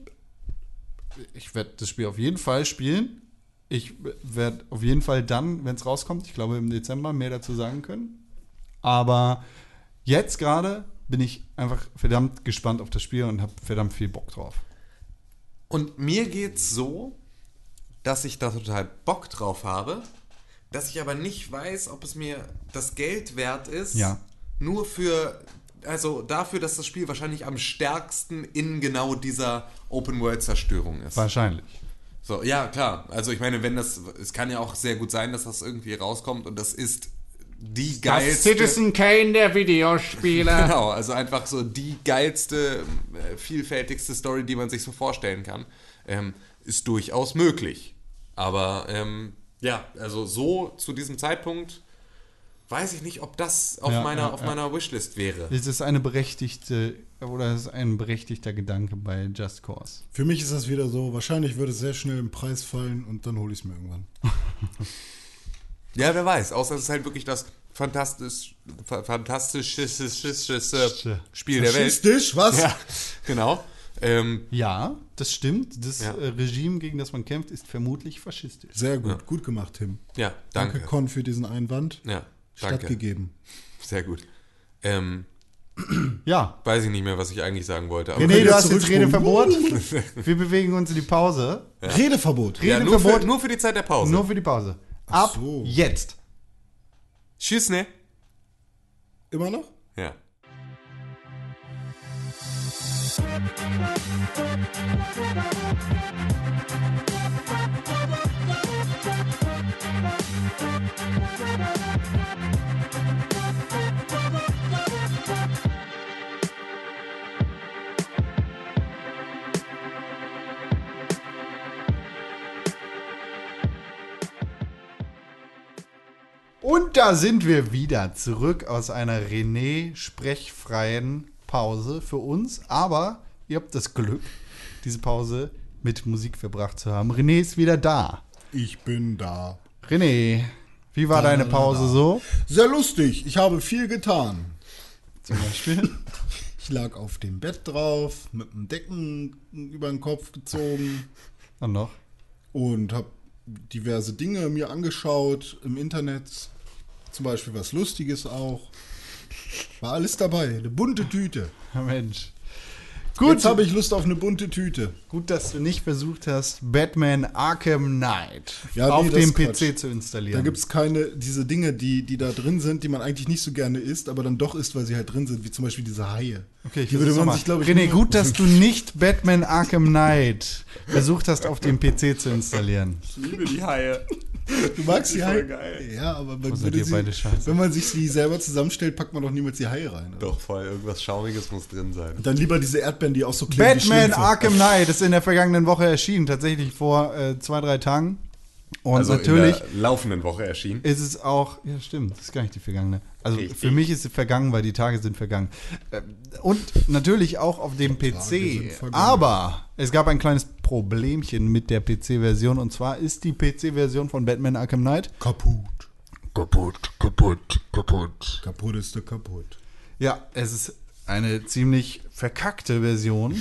ich werde das Spiel auf jeden Fall spielen. Ich werde auf jeden Fall dann, wenn es rauskommt, ich glaube im Dezember, mehr dazu sagen können. Aber jetzt gerade bin ich einfach verdammt gespannt auf das Spiel und habe verdammt viel Bock drauf. Und mir geht's so, dass ich da total Bock drauf habe, dass ich aber nicht weiß, ob es mir das Geld wert ist. Ja. Nur für, also dafür, dass das Spiel wahrscheinlich am stärksten in genau dieser Open-World-Zerstörung ist. Wahrscheinlich. So, ja, klar. Also ich meine, wenn das, es kann ja auch sehr gut sein, dass das irgendwie rauskommt und das ist die geilste. Kane der Videospiele. <laughs> Genau, also einfach so die geilste, äh, vielfältigste Story, die man sich so vorstellen kann, ähm, ist durchaus möglich. Aber ähm, ja, also so zu diesem Zeitpunkt weiß ich nicht, ob das auf Ja, meiner, ja, auf ja. meiner Wishlist wäre. Es ist eine berechtigte oder es ist ein berechtigter Gedanke bei Just Cause. Für mich ist das wieder so, wahrscheinlich würde es sehr schnell im Preis fallen und dann hole ich es mir irgendwann. <laughs> Ja, wer weiß. Außer es ist halt wirklich das fantastisch, fa- fantastischste Spiel der Welt. Faschistisch, was? Ja, genau. Ähm, Ja, das stimmt. Das Ja. äh, Regime, gegen das man kämpft, ist vermutlich faschistisch. Sehr gut, gut gemacht, Tim. ja, Danke, danke. Con, für diesen Einwand. Ja, danke. Stattgegeben. Sehr gut. Ähm, <clears throat> Ja. weiß ich nicht mehr, was ich eigentlich sagen wollte. Aber wir du hast jetzt? Redeverbot. <laughs> Wir bewegen uns in die Pause. Redeverbot. ja, nur, für, Redeverbot nur für die Zeit der Pause. nur für die Pause. Ab so. jetzt. Tschüss, ne? Immer noch? Ja. Und da sind wir wieder zurück aus einer René-sprechfreien Pause für uns. Aber ihr habt das Glück, diese Pause mit Musik verbracht zu haben. René ist wieder da. Ich bin da. René, wie war deine Pause so? Sehr lustig. Ich habe viel getan. Zum Beispiel? <laughs> Ich lag auf dem Bett drauf, mit dem Decken über den Kopf gezogen Und noch? und habe diverse Dinge mir angeschaut im Internet. Zum Beispiel was Lustiges auch. War alles dabei. Eine bunte Tüte. <laughs> Mensch. Gut. Jetzt habe ich Lust auf eine bunte Tüte. gut, dass du nicht versucht hast, Batman Arkham Knight Ja, nee, auf das dem ist Quatsch. PC zu installieren. Da gibt es keine, diese Dinge, die, die da drin sind, die man eigentlich nicht so gerne isst, aber dann doch isst, weil sie halt drin sind, wie zum Beispiel diese Haie. Okay, ich die würde man sich, glaube ich, René, gut, dass du nicht Batman Arkham Knight versucht hast, auf dem PC zu installieren. Ich liebe die Haie. Du magst die Haie? geil. Ja, aber man sie, wenn man sich die selber zusammenstellt, packt man doch niemals die Haie rein. Oder? Doch, voll, irgendwas Schaumiges muss drin sein. Dann lieber diese Erdbeeren, die auch so wie Batman. Arkham Knight ist in der vergangenen Woche erschienen, tatsächlich vor äh, zwei, drei Tagen. Und Also natürlich in der laufenden Woche erschienen. ist es auch, ja stimmt, das ist gar nicht die vergangene. Also Richtig. für mich ist es vergangen, weil die Tage sind vergangen. Äh, Und natürlich auch auf dem PC. Aber es gab ein kleines Problemchen mit der PC-Version und zwar ist die PC-Version von Batman Arkham Knight Kaputt. Kaputt, kaputt, kaputt. Kaputt ist der kaputt. Ja, es ist eine ziemlich verkackte Version,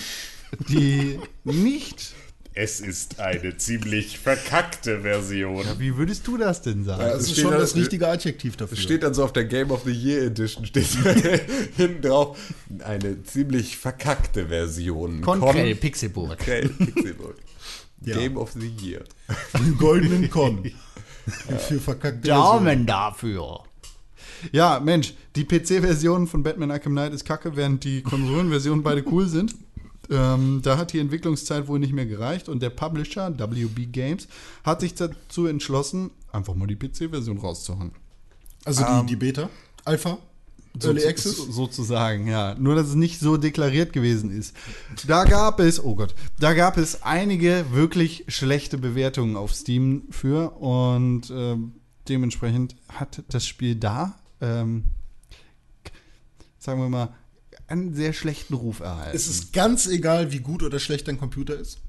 die nicht. Es ist eine ziemlich verkackte Version. Wie würdest du das denn sagen? Das ist steht schon da- das richtige Adjektiv dafür. Steht dann so auf der Game of the Year Edition, steht <laughs> hinten drauf, eine ziemlich verkackte Version. Konkrell Pixelburg. Konkrell Pixelburg. <laughs> Ja. Game of the Year. Den goldenen Con. <laughs> Für verkackte Daumen dafür. Ja, Mensch, die PC-Version von Batman Arkham Knight ist kacke, während die Konsolenversionen beide cool sind. Ähm, da hat die Entwicklungszeit wohl nicht mehr gereicht und der Publisher, WB Games, hat sich dazu entschlossen, einfach mal die PC-Version rauszuhauen. Also die, die Beta? Alpha? Early Access? so- Sozusagen, ja. Nur, dass es nicht so deklariert gewesen ist. Da gab es, oh Gott, da gab es einige wirklich schlechte Bewertungen auf Steam für und ähm, dementsprechend hat das Spiel da, ähm, sagen wir mal, einen sehr schlechten Ruf erhalten. Es ist ganz egal, wie gut oder schlecht dein Computer ist.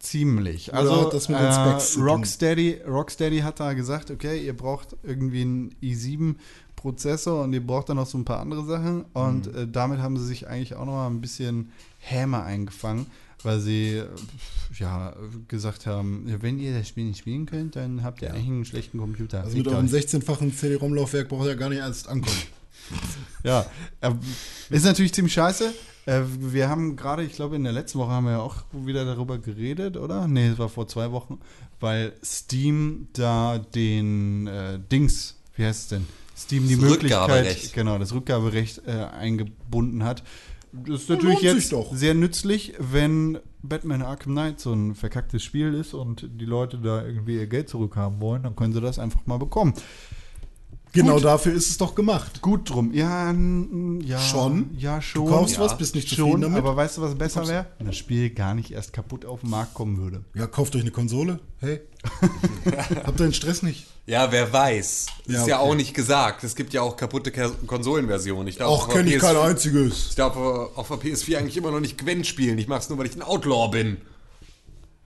Ziemlich. Also äh? Rocksteady, Rocksteady hat da gesagt, okay, ihr braucht irgendwie einen i7-Prozessor und ihr braucht dann noch so ein paar andere Sachen. Und Mhm. äh, damit haben sie sich eigentlich auch noch mal ein bisschen Häme eingefangen, weil sie ja gesagt haben, ja, wenn ihr das Spiel nicht spielen könnt, dann habt ihr eigentlich einen schlechten Computer. Also mit eurem euch. 16-fachen CD-ROM-Laufwerk braucht ihr gar nicht erst ankommen. Ja, äh, ist natürlich ziemlich scheiße. Äh, wir haben gerade, ich glaube, in der letzten Woche haben wir ja auch wieder darüber geredet, oder? Nee, es war vor zwei Wochen, weil Steam da den äh, Dings, wie heißt es denn? Steam die Das Möglichkeit, genau, das Rückgaberecht äh, eingebunden hat. Das ist Ja, natürlich sich jetzt doch. sehr nützlich, wenn Batman Arkham Knight so ein verkacktes Spiel ist und die Leute da irgendwie ihr Geld zurückhaben wollen, dann können sie das einfach mal bekommen. Genau Gut. dafür ist es doch gemacht. Gut drum. Ja, ja. Schon? Ja, schon. Du kaufst ja. was, bist nicht zufrieden Schon, damit? aber weißt du, was besser wäre? Wenn das Spiel gar nicht erst kaputt auf den Markt kommen würde. Ja, kauft euch eine Konsole. Hey. <laughs> Habt ihr den Stress nicht? Ja, wer weiß. Das Ja, ist ja okay. auch nicht gesagt. Es gibt ja auch kaputte Konsolenversionen. Ich darf Auch kenne ich PS4 kein einziges. Ich darf auf der PS4 eigentlich immer noch nicht Gwen spielen. Ich mach's nur, weil ich ein Outlaw bin.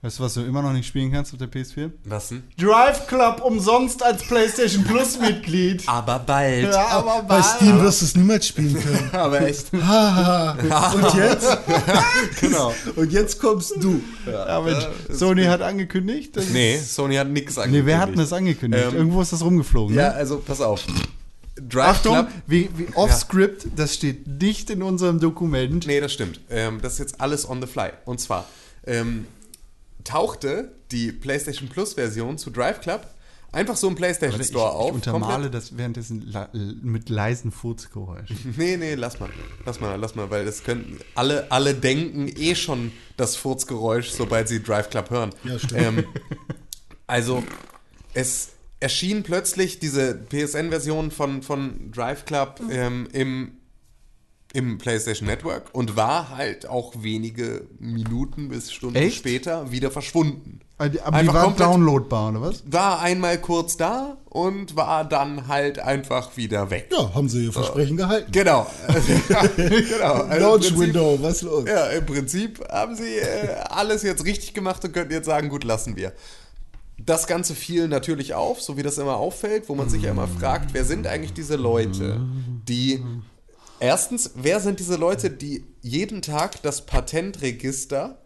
Weißt du, was du immer noch nicht spielen kannst auf der PS4? Was denn? Drive Club umsonst als PlayStation Plus Mitglied. <laughs> Aber bald. Ja, aber Bei Steam wirst du es niemals spielen können. <laughs> Aber echt. Und jetzt? <laughs> genau. Und jetzt kommst du. Ja, Mensch, Sony hat angekündigt. dass- Nee, Sony hat nix angekündigt. Nee, wer hat denn das angekündigt? Ähm, Irgendwo ist das rumgeflogen. Ja, Ne? also pass auf. Drive Achtung, Club. wie, wie off-script, das steht nicht in unserem Dokument. Nee, das stimmt. Ähm, das ist jetzt alles on the fly. Und zwar ähm, tauchte die PlayStation Plus Version zu Drive Club einfach so im PlayStation Ich, Store ich auf. untermale das währenddessen la- mit leisen Furzgeräuschen. <laughs> Nee, nee, lass mal. Lass mal, lass mal, weil das können alle, alle denken eh schon das Furzgeräusch, sobald sie Drive Club hören. Ja, stimmt. Ähm, also, es erschien plötzlich diese PSN-Version von, von Drive Club ähm, im, im PlayStation Network und war halt auch wenige Minuten bis Stunden Echt? später wieder verschwunden. Aber die Einfach war komplett- downloadbar, oder was? War einmal kurz da und war dann halt einfach wieder weg. Ja, haben sie ihr Versprechen gehalten. Genau. <laughs> <laughs> genau. Also Launch Prinzip- Window, was los? Ja, im Prinzip haben sie äh, alles jetzt richtig gemacht und könnten jetzt sagen, gut, lassen wir. Das Ganze fiel natürlich auf, so wie das immer auffällt, wo man sich ja immer fragt, wer sind eigentlich diese Leute, die erstens, wer sind diese Leute, die jeden Tag das Patentregister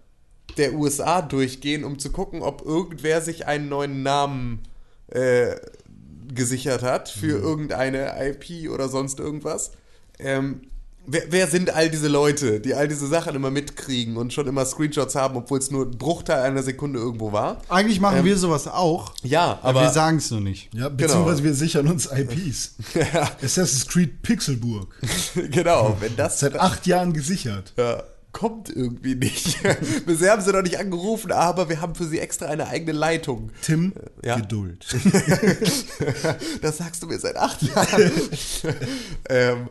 der USA durchgehen, um zu gucken, ob irgendwer sich einen neuen Namen äh, gesichert hat für irgendeine IP oder sonst irgendwas. Ähm, wer, wer sind all diese Leute, die all diese Sachen immer mitkriegen und schon immer Screenshots haben, obwohl es nur ein Bruchteil einer Sekunde irgendwo war? Eigentlich machen wir sowas auch, Ja, aber wir sagen es nur nicht. Ja, beziehungsweise wir sichern uns IPs. <laughs> Assassin's Creed Pixelburg. <laughs> genau, wenn das Seit acht Jahren gesichert. ja, kommt irgendwie nicht. <laughs> Bisher haben sie noch nicht angerufen, aber wir haben für sie extra eine eigene Leitung. Tim, Ja. Geduld. das sagst du mir seit acht Jahren. ähm,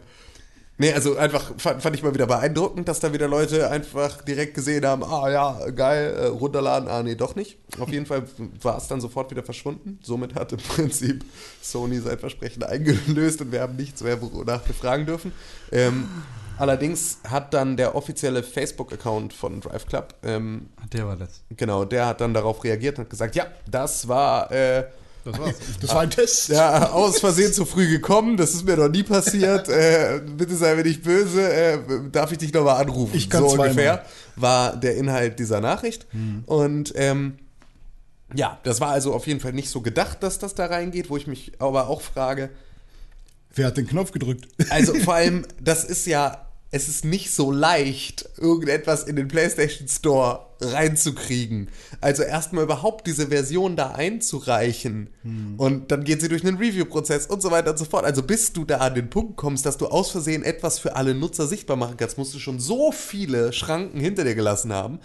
nee, also einfach fand, fand ich mal wieder beeindruckend, dass da wieder Leute einfach direkt gesehen haben, ah ja, geil, äh, runterladen, ah nee, doch nicht. Auf jeden Fall war es dann sofort wieder verschwunden. Somit hat im Prinzip Sony sein Versprechen eingelöst und wir haben nichts mehr, wonach wir fragen dürfen. Ähm, allerdings hat dann der offizielle Facebook-Account von Drive Club ähm, Der war das. Genau, der hat dann darauf reagiert und hat gesagt, ja, das war äh, Das war's. <laughs> Das war ein Test. ja, aus Versehen zu früh gekommen, das ist mir noch nie passiert. <laughs> äh, bitte sei mir nicht böse, äh, darf ich dich nochmal anrufen? Ich kann so zweimal. ungefähr war der Inhalt dieser Nachricht. Und ähm, ja, das war also auf jeden Fall nicht so gedacht, dass das da reingeht, wo ich mich aber auch frage, Wer hat den Knopf gedrückt? also <laughs> vor allem, das ist ja, es ist nicht so leicht, irgendetwas in den PlayStation Store reinzukriegen. Also erstmal überhaupt diese Version da einzureichen und dann geht sie durch einen Review-Prozess und so weiter und so fort. Also bis du da an den Punkt kommst, dass du aus Versehen etwas für alle Nutzer sichtbar machen kannst, musst du schon so viele Schranken hinter dir gelassen haben.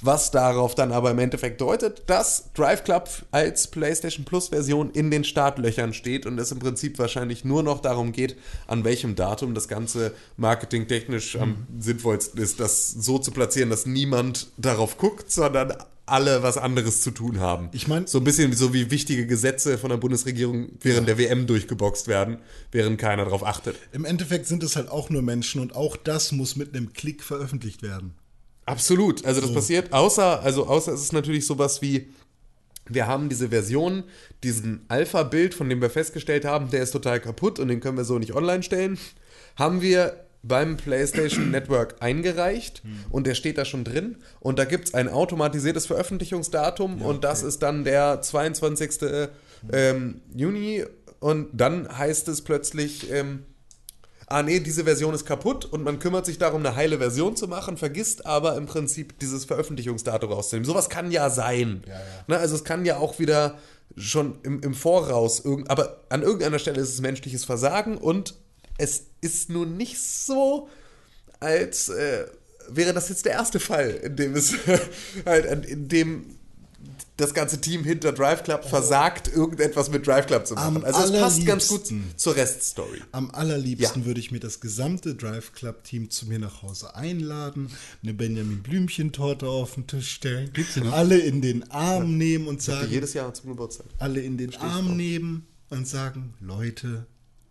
Was darauf dann aber im Endeffekt deutet, dass Drive Club als PlayStation Plus Version in den Startlöchern steht und es im Prinzip wahrscheinlich nur noch darum geht, an welchem Datum das Ganze marketingtechnisch am sinnvollsten ist, das so zu platzieren, dass niemand darauf guckt, sondern alle was anderes zu tun haben. Ich mein- so ein bisschen so wie wichtige Gesetze von der Bundesregierung während der WM durchgeboxt werden, während keiner darauf achtet. Im Endeffekt sind es halt auch nur Menschen und auch das muss mit einem Klick veröffentlicht werden. Absolut. Also das passiert, außer, also außer es ist natürlich sowas wie, wir haben diese Version, diesen Alpha-Bild, von dem wir festgestellt haben, der ist total kaputt und den können wir so nicht online stellen, haben wir beim PlayStation <clears throat> Network eingereicht und der steht da schon drin und da gibt es ein automatisiertes Veröffentlichungsdatum und das ist dann der 22. Ähm, Juni und dann heißt es plötzlich, ähm, ah nee, diese Version ist kaputt und man kümmert sich darum, eine heile Version zu machen, vergisst aber im Prinzip dieses Veröffentlichungsdatum rauszunehmen. Sowas kann ja sein. Ne, also es kann ja auch wieder schon im, im Voraus, irgend, aber an irgendeiner Stelle ist es menschliches Versagen und es ist nun nicht so, als äh, wäre das jetzt der erste Fall, in dem es <laughs> halt, in dem das ganze Team hinter Drive Club versagt, irgendetwas mit Drive Club zu machen. Am also es passt ganz gut zur Reststory. Am allerliebsten Ja. würde ich mir das gesamte Drive Club Team zu mir nach Hause einladen, eine Benjamin Blümchen Torte auf den Tisch stellen, alle in den Arm nehmen und sagen, jedes Jahr zum Geburtstag. alle in den ich Arm nehmen und sagen, Leute,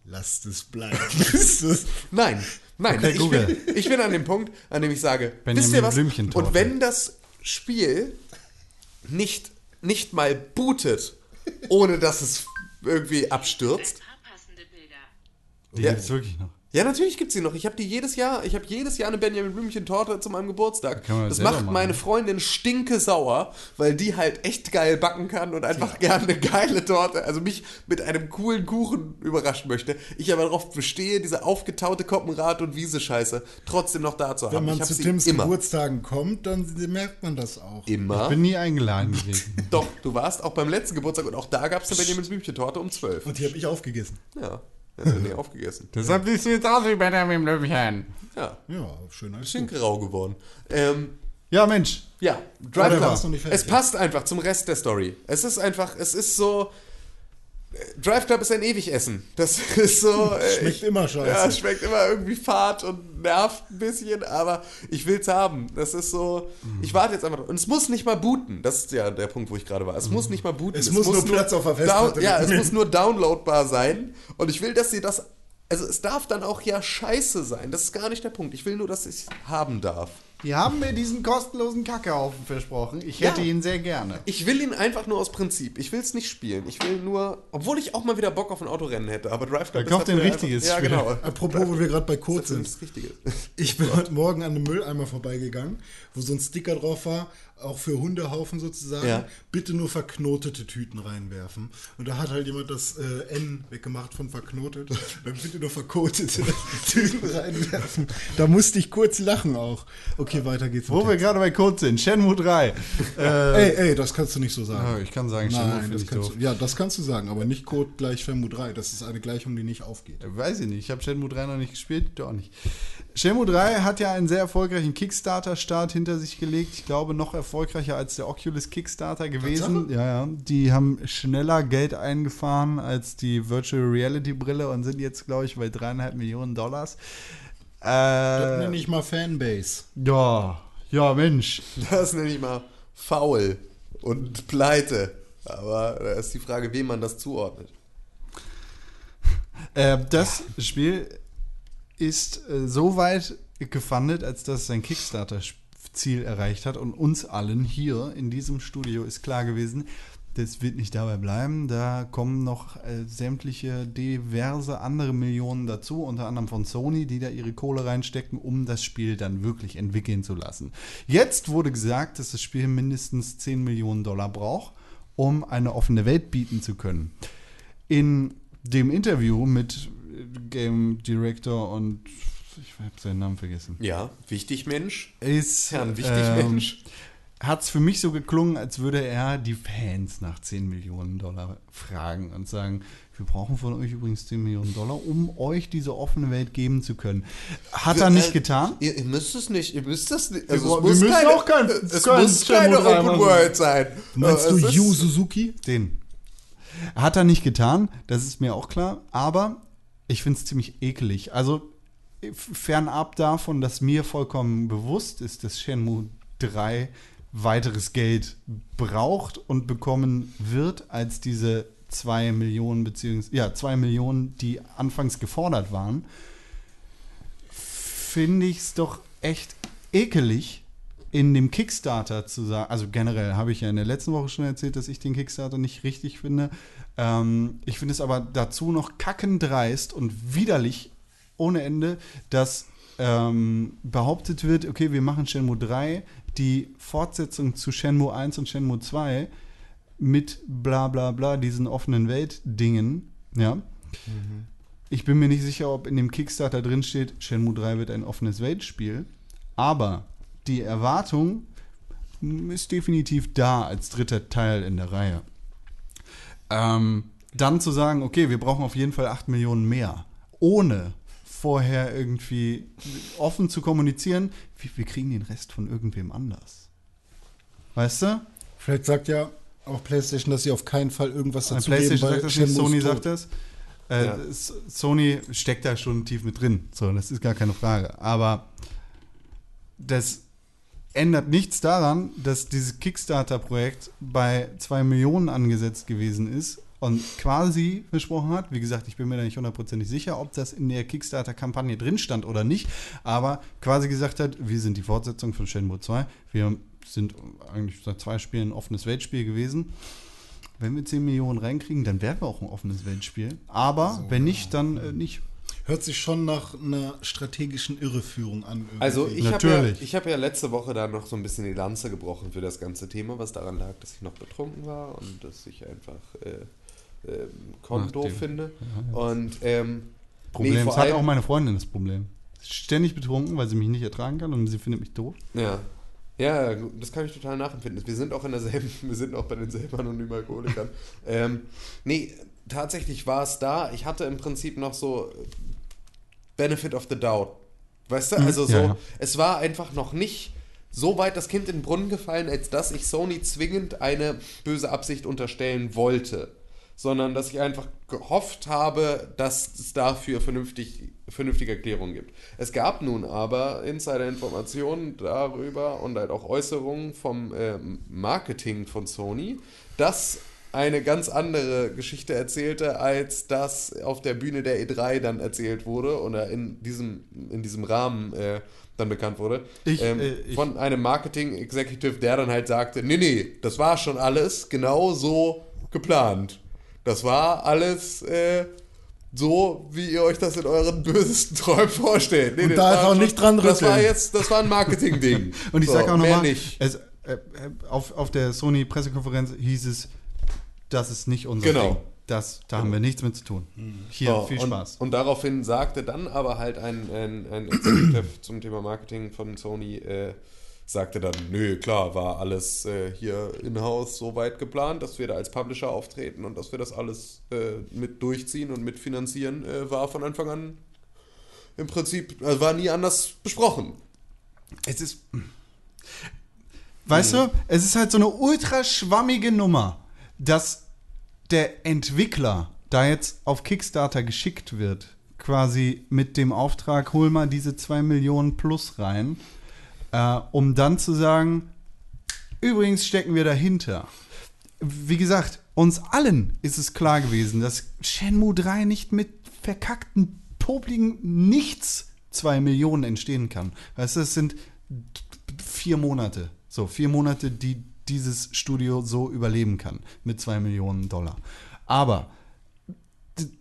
lasst es bleiben. <laughs> Nein, nein. Okay, ich, bin, ich bin an dem Punkt, an dem ich sage, Benjamin wisst ihr was? Blümchentorte. Und wenn das Spiel nicht, nicht mal bootet, ohne dass es irgendwie abstürzt. Die Ja. gibt's wirklich noch. Ja, natürlich gibt's die noch. Ich habe die jedes Jahr, ich habe jedes Jahr eine Benjamin Blümchen Torte zu meinem Geburtstag. Das selber macht machen, meine ne? Freundin stinke sauer, weil die halt echt geil backen kann und einfach gerne eine geile Torte, also mich mit einem coolen Kuchen überraschen möchte. Ich aber darauf bestehe, diese aufgetaute Koppenrad und Wiese-Scheiße trotzdem noch da zu haben. Wenn man zu sie Tims immer. Geburtstagen kommt, dann merkt man das auch. Immer. Ich bin nie eingeladen gewesen. <laughs> Doch, du warst auch beim letzten Geburtstag und auch da gab es eine Benjamin Blümchen Torte um 12. Und die habe ich aufgegessen. Ja, ja nee, aufgegessen. Deshalb siehst du jetzt aus wie Benjamin Blümchen. Ja, Ja, schön als bisschen grau geworden. Ähm, Ja, Mensch. Ja, Drive Club. nicht? Es passt einfach zum Rest der Story. Es ist einfach, es ist so. Drive Club ist ein Ewigessen. Das <laughs> ist so. <laughs> äh, Schmeckt ich, immer scheiße. Ja, es schmeckt immer irgendwie fad und nervt ein bisschen, aber ich will's haben. Das ist so. Ich warte jetzt einfach. Und es muss nicht mal booten. Das ist ja der Punkt, wo ich gerade war. Es muss nicht mal booten. Es muss nur Platz auf der Festplatte Ja, es muss nur <laughs> downloadbar sein. Und ich will, dass sie das. Also es darf dann auch ja scheiße sein. Das ist gar nicht der Punkt. Ich will nur, dass ich haben darf. Die haben mir diesen kostenlosen Kackehaufen versprochen. Ich hätte Ja. ihn sehr gerne. Ich will ihn einfach nur aus Prinzip. Ich will es nicht spielen. Ich will nur, obwohl ich auch mal wieder Bock auf ein Autorennen hätte, aber Drive Club dafür ein richtiges einfach, Ja, genau. Apropos, wo wir gerade bei Code sind. das Richtige. Ich bin heute Morgen an einem Mülleimer vorbeigegangen, wo so ein Sticker drauf war, auch für Hundehaufen sozusagen. Ja. Bitte nur verknotete Tüten reinwerfen. Und da hat halt jemand das äh, N weggemacht von verknotet. <laughs> Dann bitte nur verkotete <laughs> Tüten reinwerfen. Da musste ich kurz lachen auch. Okay, weiter geht's. Wo wir gerade bei Code sind. Shenmue 3. <laughs> Äh, Ey, ey, das kannst du nicht so sagen. Ja, ich kann sagen, Shenmue Nein, das ich kannst doof. du, ja, das kannst du sagen, aber nicht Code gleich Shenmue 3. Das ist eine Gleichung, die nicht aufgeht. Weiß ich nicht. Ich habe Shenmue 3 noch nicht gespielt. Du auch nicht. Shenmue 3 hat ja einen sehr erfolgreichen Kickstarter-Start hinter sich gelegt. Ich glaube, noch erfolgreicher als der Oculus Kickstarter gewesen. Ja, ja. Die haben schneller Geld eingefahren als die Virtual Reality Brille und sind jetzt, glaube ich, bei dreieinhalb Millionen Dollars. Das Äh, nenne ich mal Fanbase. ja, ja, Mensch. Das nenne ich mal faul und pleite. Aber da ist die Frage, wem man das zuordnet. Äh, das Spiel ist äh, so weit gefundet, als dass sein Kickstarter-Ziel erreicht hat. Und uns allen hier in diesem Studio ist klar gewesen, das wird nicht dabei bleiben. Da kommen noch äh, sämtliche diverse andere Millionen dazu, unter anderem von Sony, die da ihre Kohle reinstecken, um das Spiel dann wirklich entwickeln zu lassen. Jetzt wurde gesagt, dass das Spiel mindestens 10 Millionen Dollar braucht, um eine offene Welt bieten zu können. In dem Interview mit Game Director und ich habe seinen Namen vergessen. Ja, wichtig Mensch. Ist Ja, ein wichtig ähm, Mensch. Hat es für mich so geklungen, als würde er die Fans nach 10 Millionen Dollar fragen und sagen, wir brauchen von euch übrigens 10 Millionen Dollar, um euch diese offene Welt geben zu können. Hat er nicht Äh, getan? Ihr, ihr müsst es nicht, ihr müsst das nicht. Wir müssen auch kein- es kein muss keine Shenmue 3 Open. World sein. Meinst Äh, du es Yu Suzuki? Den. Hat er nicht getan, das ist mir auch klar, aber ich finde es ziemlich ekelig. Also fernab davon, dass mir vollkommen bewusst ist, dass Shenmue 3 weiteres Geld braucht und bekommen wird als diese 2 Millionen beziehungsweise ja, 2 Millionen, die anfangs gefordert waren, finde ich es doch echt ekelig, in dem Kickstarter zu sagen, also generell habe ich ja in der letzten Woche schon erzählt, dass ich den Kickstarter nicht richtig finde. Ähm, ich finde es aber dazu noch kackendreist und widerlich ohne Ende, dass ähm, behauptet wird, okay, wir machen Shenmue 3, die Fortsetzung zu Shenmue 1 und Shenmue 2 mit bla bla bla, diesen offenen Welt-Dingen, ja. Ich bin mir nicht sicher, ob in dem Kickstarter drin steht, Shenmue 3 wird ein offenes Weltspiel. Aber die Erwartung ist definitiv da als dritter Teil in der Reihe. Ähm, dann zu sagen, okay, wir brauchen auf jeden Fall 8 Millionen mehr, ohne vorher irgendwie offen zu kommunizieren, wir, wir kriegen den Rest von irgendwem anders. Weißt du? Vielleicht sagt ja auch PlayStation, dass sie auf keinen Fall irgendwas Bei dazu PlayStation geben, sagt das nicht, Sony sagt das. Äh, Ja. Sony steckt da schon tief mit drin. So, das ist gar keine Frage. Aber das ändert nichts daran, dass dieses Kickstarter-Projekt bei 2 Millionen angesetzt gewesen ist und quasi versprochen hat, wie gesagt, ich bin mir da nicht hundertprozentig sicher, ob das in der Kickstarter-Kampagne drin stand oder nicht, aber quasi gesagt hat, wir sind die Fortsetzung von Shenmue 2, wir sind eigentlich seit zwei Spielen ein offenes Weltspiel gewesen. Wenn wir 10 Millionen reinkriegen, dann werden wir auch ein offenes Weltspiel. Aber wenn nicht, dann äh, nicht. Hört sich schon nach einer strategischen Irreführung an. irgendwie. Also ich habe ja, ich hab ja letzte Woche da noch so ein bisschen die Lanze gebrochen für das ganze Thema, was daran lag, dass ich noch betrunken war und dass ich einfach äh, doof Nachdem- finde. Und ähm, Problem. nee, das hat auch meine Freundin das Problem. Ständig betrunken, weil sie mich nicht ertragen kann und sie findet mich doof. Ja. Ja, das kann ich total nachempfinden. Wir sind auch in derselben, <laughs> wir sind auch bei denselben anonymen Alkoholikern. ähm, nee, tatsächlich war es da. Ich hatte im Prinzip noch so Benefit of the Doubt. Weißt du? Also so, ja, ja. es war einfach noch nicht so weit das Kind in den Brunnen gefallen, als dass ich Sony zwingend eine böse Absicht unterstellen wollte. Sondern dass ich einfach gehofft habe, dass es dafür vernünftig, vernünftige Erklärungen gibt. Es gab nun aber Insider-Informationen darüber und halt auch Äußerungen vom ähm, Marketing von Sony, dass eine ganz andere Geschichte erzählte, als das auf der Bühne der E3 dann erzählt wurde oder in diesem, in diesem Rahmen äh, dann bekannt wurde. Ich, ähm, äh, ich- von einem Marketing-Executive, der dann halt sagte, nee, nee, das war schon alles genau so geplant. Das war alles äh, so, wie ihr euch das in euren bösesten Träumen vorstellt. Nee, Und da ist auch schon- nicht dran Das war rütteln. jetzt, das war ein Marketing-Ding. <laughs> Und ich So, sage auch mehr nochmal, äh, äh, auf, auf der Sony-Pressekonferenz hieß es, das ist nicht unser Genau. Ding. Das, da haben wir nichts mit zu tun. Hier, So, viel und, Spaß. Und daraufhin sagte dann aber halt ein, ein, ein Executive <clears throat> zum Thema Marketing von Sony, äh, sagte dann, nö, klar, war alles äh, hier in-house so weit geplant, dass wir da als Publisher auftreten und dass wir das alles äh, mit durchziehen und mitfinanzieren, äh, war von Anfang an im Prinzip, also war nie anders besprochen. Es ist. Weißt du, es ist halt so eine ultra schwammige Nummer, dass der Entwickler da jetzt auf Kickstarter geschickt wird, quasi mit dem Auftrag, hol mal diese 2 Millionen plus rein, äh, um dann zu sagen, übrigens stecken wir dahinter. Wie gesagt, uns allen ist es klar gewesen, dass Shenmue 3 nicht mit verkackten, popligen Nichts 2 Millionen entstehen kann. Weißt du, es sind vier Monate. So, vier Monate, die dieses Studio so überleben kann mit 2 Millionen Dollar. Aber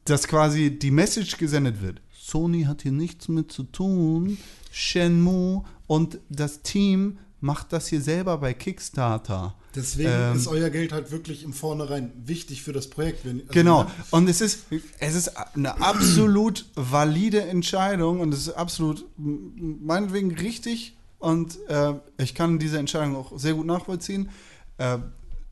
dass quasi die Message gesendet wird, Sony hat hier nichts mit zu tun, Shenmue und das Team macht das hier selber bei Kickstarter. Deswegen Ähm, ist euer Geld halt wirklich im Vornherein wichtig für das Projekt. Wenn, also Genau. Und es ist, es ist eine absolut valide Entscheidung und es ist absolut meinetwegen richtig. Und äh, ich kann diese Entscheidung auch sehr gut nachvollziehen, äh,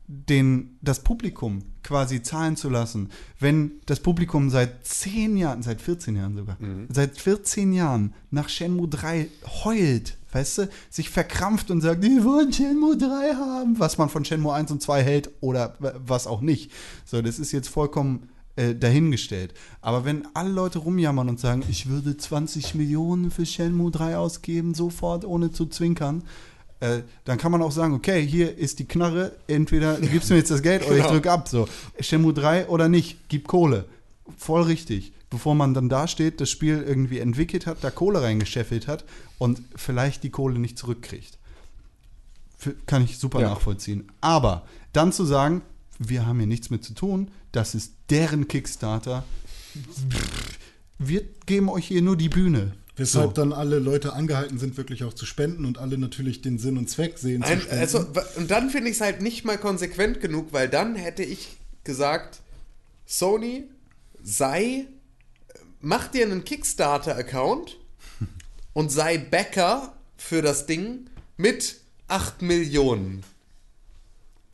den, das Publikum quasi zahlen zu lassen, wenn das Publikum seit 10 Jahren, seit 14 Jahren sogar, seit 14 Jahren nach Shenmue 3 heult, weißt du, sich verkrampft und sagt, die wollen Shenmue 3 haben, was man von Shenmue 1 und 2 hält oder was auch nicht. So, das ist jetzt vollkommen äh, dahingestellt. Aber wenn alle Leute rumjammern und sagen, ich würde 20 Millionen für Shenmue 3 ausgeben, sofort, ohne zu zwinkern, äh, dann kann man auch sagen, okay, hier ist die Knarre, entweder <laughs> du gibst mir jetzt das Geld oder ich Genau. drücke ab. So, Shenmue 3 oder nicht, gib Kohle. Voll richtig. Bevor man dann da steht, das Spiel irgendwie entwickelt hat, da Kohle reingescheffelt hat und vielleicht die Kohle nicht zurückkriegt. Für, kann ich super Ja. nachvollziehen. Aber dann zu sagen, wir haben hier nichts mit zu tun, das ist deren Kickstarter. Wir geben euch hier nur die Bühne. Weshalb So. dann alle Leute angehalten sind, wirklich auch zu spenden und alle natürlich den Sinn und Zweck sehen zu Ein, spenden. also, und dann finde ich es halt nicht mal konsequent genug, weil dann hätte ich gesagt, Sony sei, mach dir einen Kickstarter-Account und sei Backer für das Ding mit 8 Millionen.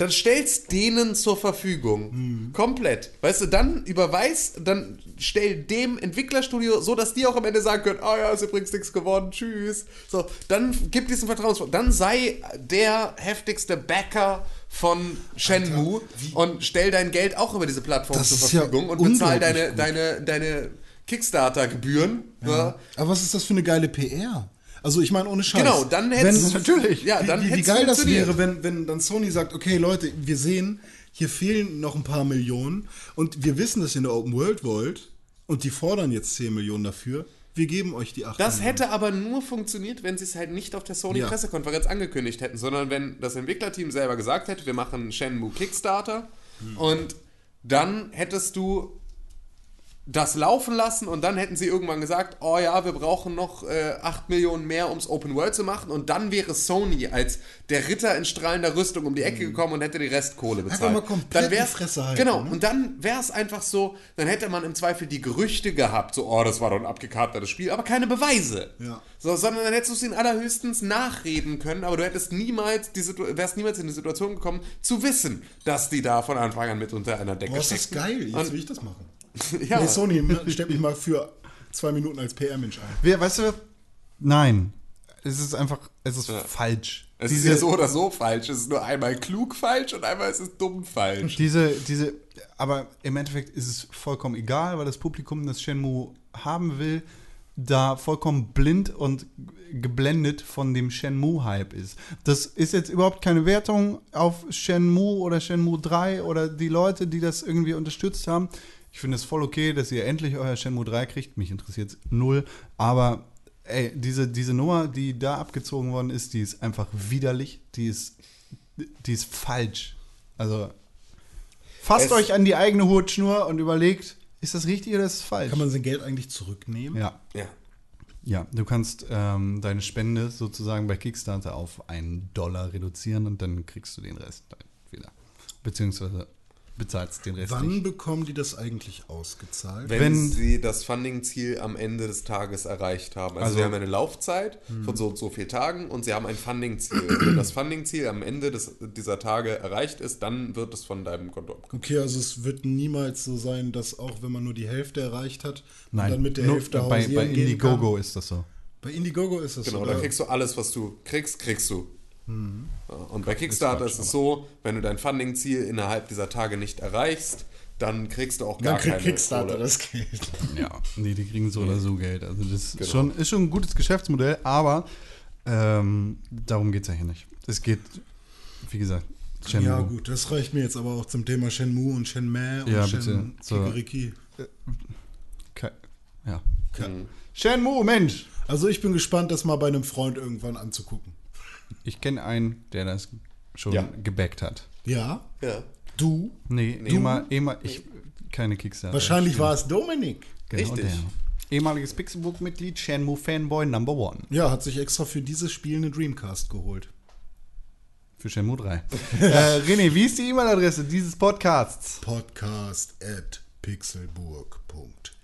Dann stellst denen zur Verfügung. Komplett. Weißt du, dann überweis, dann stell dem Entwicklerstudio so, dass die auch am Ende sagen können, ah ja, ist übrigens nichts geworden, tschüss. So, dann gib diesen Vertrauensvorschuss. Dann sei der heftigste Backer von Shenmue und stell dein Geld auch über diese Plattform Das zur ist ja Verfügung und bezahl deine, gut. deine, deine Kickstarter-Gebühren. Ja. Aber was ist das für eine geile PR? Also ich meine, ohne Scheiß. Genau, dann hätt's- <laughs> natürlich. Ja, dann wie, wie geil das wäre, wenn, wenn dann Sony sagt, okay Leute, wir sehen, hier fehlen noch ein paar Millionen und wir wissen, dass ihr eine Open World wollt und die fordern jetzt 10 Millionen dafür. Wir geben euch die 8 Das Millionen. hätte aber nur funktioniert, wenn sie es halt nicht auf der Ja. Sony-Pressekonferenz angekündigt hätten, sondern wenn das Entwicklerteam selber gesagt hätte, wir machen Shenmue Kickstarter Hm. und dann hättest du das laufen lassen und dann hätten sie irgendwann gesagt, oh ja, wir brauchen noch äh, 8 Millionen mehr, um es Open World zu machen und dann wäre Sony als der Ritter in strahlender Rüstung um die Ecke gekommen und hätte die Restkohle bezahlt. mal komplett dann wär's, Fresse halten, Genau, ne? und dann wäre es einfach so, dann hätte man im Zweifel die Gerüchte gehabt, so, oh, das war doch ein abgekartetes Spiel, aber keine Beweise. Ja. So, sondern dann hättest du es ihnen allerhöchstens nachreden können, aber du hättest niemals die Situ wärst niemals in die Situation gekommen, zu wissen, dass die da von Anfang an mit unter einer Decke Boah, ist das geil. Jetzt will ich das machen. <laughs> ja. Nee, Sony, stell mich mal für zwei Minuten als PR-Mensch ein. Wer, weißt du, nein. Es ist einfach, es ist falsch. Es ist ja so oder so falsch. Es ist nur einmal klug falsch und einmal ist es dumm falsch. Diese, diese, aber im Endeffekt ist es vollkommen egal, weil das Publikum, das Shenmue haben will, da vollkommen blind und geblendet von dem Shenmue-Hype ist. Das ist jetzt überhaupt keine Wertung auf Shenmue oder Shenmue 3 oder die Leute, die das irgendwie unterstützt haben. Ich finde es voll okay, dass ihr endlich euer Shenmue 3 kriegt. Mich interessiert null. Aber ey, diese, diese Nummer, die da abgezogen worden ist, die ist einfach widerlich. Die ist, die ist falsch. Also fasst Es- euch an die eigene Hutschnur und überlegt, ist das richtig oder ist es falsch? Kann man sein Geld eigentlich zurücknehmen? ja. Ja. Ja, du kannst ähm, deine Spende sozusagen bei Kickstarter auf einen Dollar reduzieren und dann kriegst du den Rest wieder. Beziehungsweise bezahlst den Rest Wann nicht. bekommen die das eigentlich ausgezahlt? Wenn, Wenn- sie das Funding-Ziel am Ende des Tages erreicht haben. Also, Also- sie haben eine Laufzeit Hm. von so und so vielen Tagen und sie haben ein Funding-Ziel. Wenn das Funding-Ziel am Ende des, dieser Tage erreicht ist, dann wird es von deinem Konto abgehoben. Okay, also es wird niemals so sein, dass auch wenn man nur die Hälfte erreicht hat, man Nein, dann mit der nur Hälfte bei, bei Indiegogo kann. ist das so. Bei Indiegogo ist das Genau, so. da da- kriegst du alles, was du kriegst, kriegst du. Hm. Ja, Und bei Kickstarter ist, es so, wenn du dein Funding-Ziel innerhalb dieser Tage nicht erreichst, dann kriegst du auch gar dann kriegt keine Kickstarter Kohle. das Geld. Ja, nee, die kriegen so oder so Geld. Also das Genau. ist, schon, ist schon ein gutes Geschäftsmodell, aber ähm, darum geht es ja hier nicht. Es geht, wie gesagt, Shenmue. Ja gut, das reicht mir jetzt aber auch zum Thema Shenmue und Shenmue und Ja, Shen. So. Ke- Ja. Mhm. Shenmue, Mensch! Also ich bin gespannt, das mal bei einem Freund irgendwann anzugucken. Ich kenne einen, der das schon Ja. gebackt hat. Ja? Ja. Du? Nee, ehemal, ehemal, ich, keine Kickstarter. Wahrscheinlich war es Dominik. Genau Richtig. der. Ehemaliges Pixelbook-Mitglied, Shenmue Fanboy Number One. Ja, hat sich extra für dieses Spiel eine Dreamcast geholt. Für Shenmue 3. <laughs> äh, René, wie ist die E-Mail-Adresse dieses Podcasts? Podcast at pixelburg.tv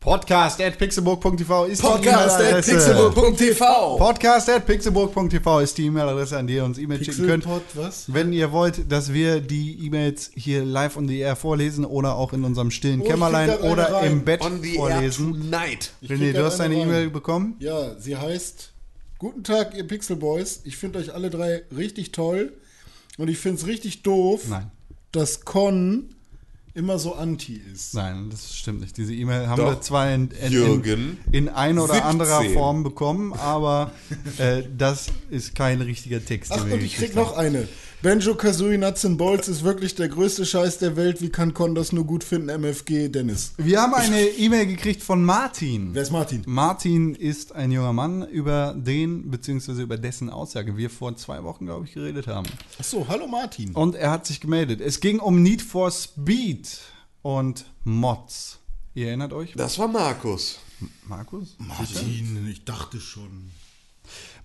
Podcast at pixelburg.tv ist Podcast die pixelbook.tv. Podcast at pixelburg.tv ist die E-Mail-Adresse, an die ihr uns E-Mails schicken könnt. Was? Wenn ihr wollt, dass wir die E-Mails hier live on the air vorlesen oder auch in unserem stillen Oh, Kämmerlein oder rein. im Bett On the vorlesen. air tonight. René, du hast eine. E-Mail bekommen? Ja, sie heißt Guten Tag, ihr Pixelboys. Ich finde euch alle drei richtig toll. Und ich finde es richtig doof, Nein. dass Con immer so anti ist. Nein, das stimmt nicht. Diese E-Mail haben Doch. wir zwar in, in, in, in ein oder 17. anderer Form bekommen, aber äh, das ist kein richtiger Text. Ach, und ich krieg noch eine. Benjo Kazooie Nuts and Bolts ist wirklich der größte Scheiß der Welt. Wie kann Con das nur gut finden? MFG Dennis. Wir haben eine E-Mail gekriegt von Martin. Wer ist Martin? Martin ist ein junger Mann, über den bzw. über dessen Aussage wir vor zwei Wochen, glaube ich, geredet haben. Ach so, hallo Martin. Und er hat sich gemeldet. Es ging um Need for Speed und Mods. Ihr erinnert euch? Das war Markus. Markus? Martin, ich dachte schon.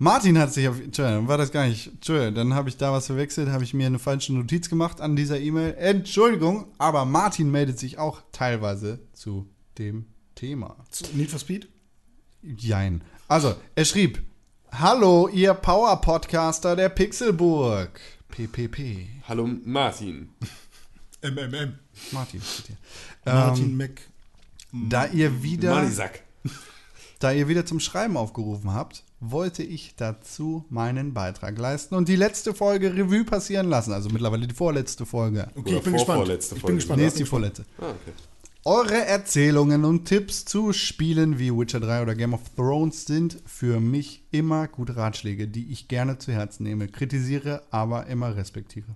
Martin hat sich auf. Entschuldigung, war das gar nicht. Entschuldigung, dann habe ich da was verwechselt, habe ich mir eine falsche Notiz gemacht an dieser E-Mail. Entschuldigung, aber Martin meldet sich auch teilweise zu dem Thema. Zu Need for Speed? Jein. Also, er schrieb: Hallo, ihr Power-Podcaster der Pixelburg. PPP. Hallo Martin. <laughs> MMM. Martin. steht hier. Martin Ähm, Mac. da ihr wieder. Manisack. Da ihr wieder zum Schreiben aufgerufen habt, wollte ich dazu meinen Beitrag leisten und die letzte Folge Revue passieren lassen. Also mittlerweile die vorletzte Folge. Okay, Oder ich bin gespannt. vorvorletzte Ich Folge. bin gespannt. Nee, ist die vorletzte. Ah, okay. Eure Erzählungen und Tipps zu Spielen wie Witcher 3 oder Game of Thrones sind für mich immer gute Ratschläge, die ich gerne zu Herzen nehme, kritisiere, aber immer respektiere.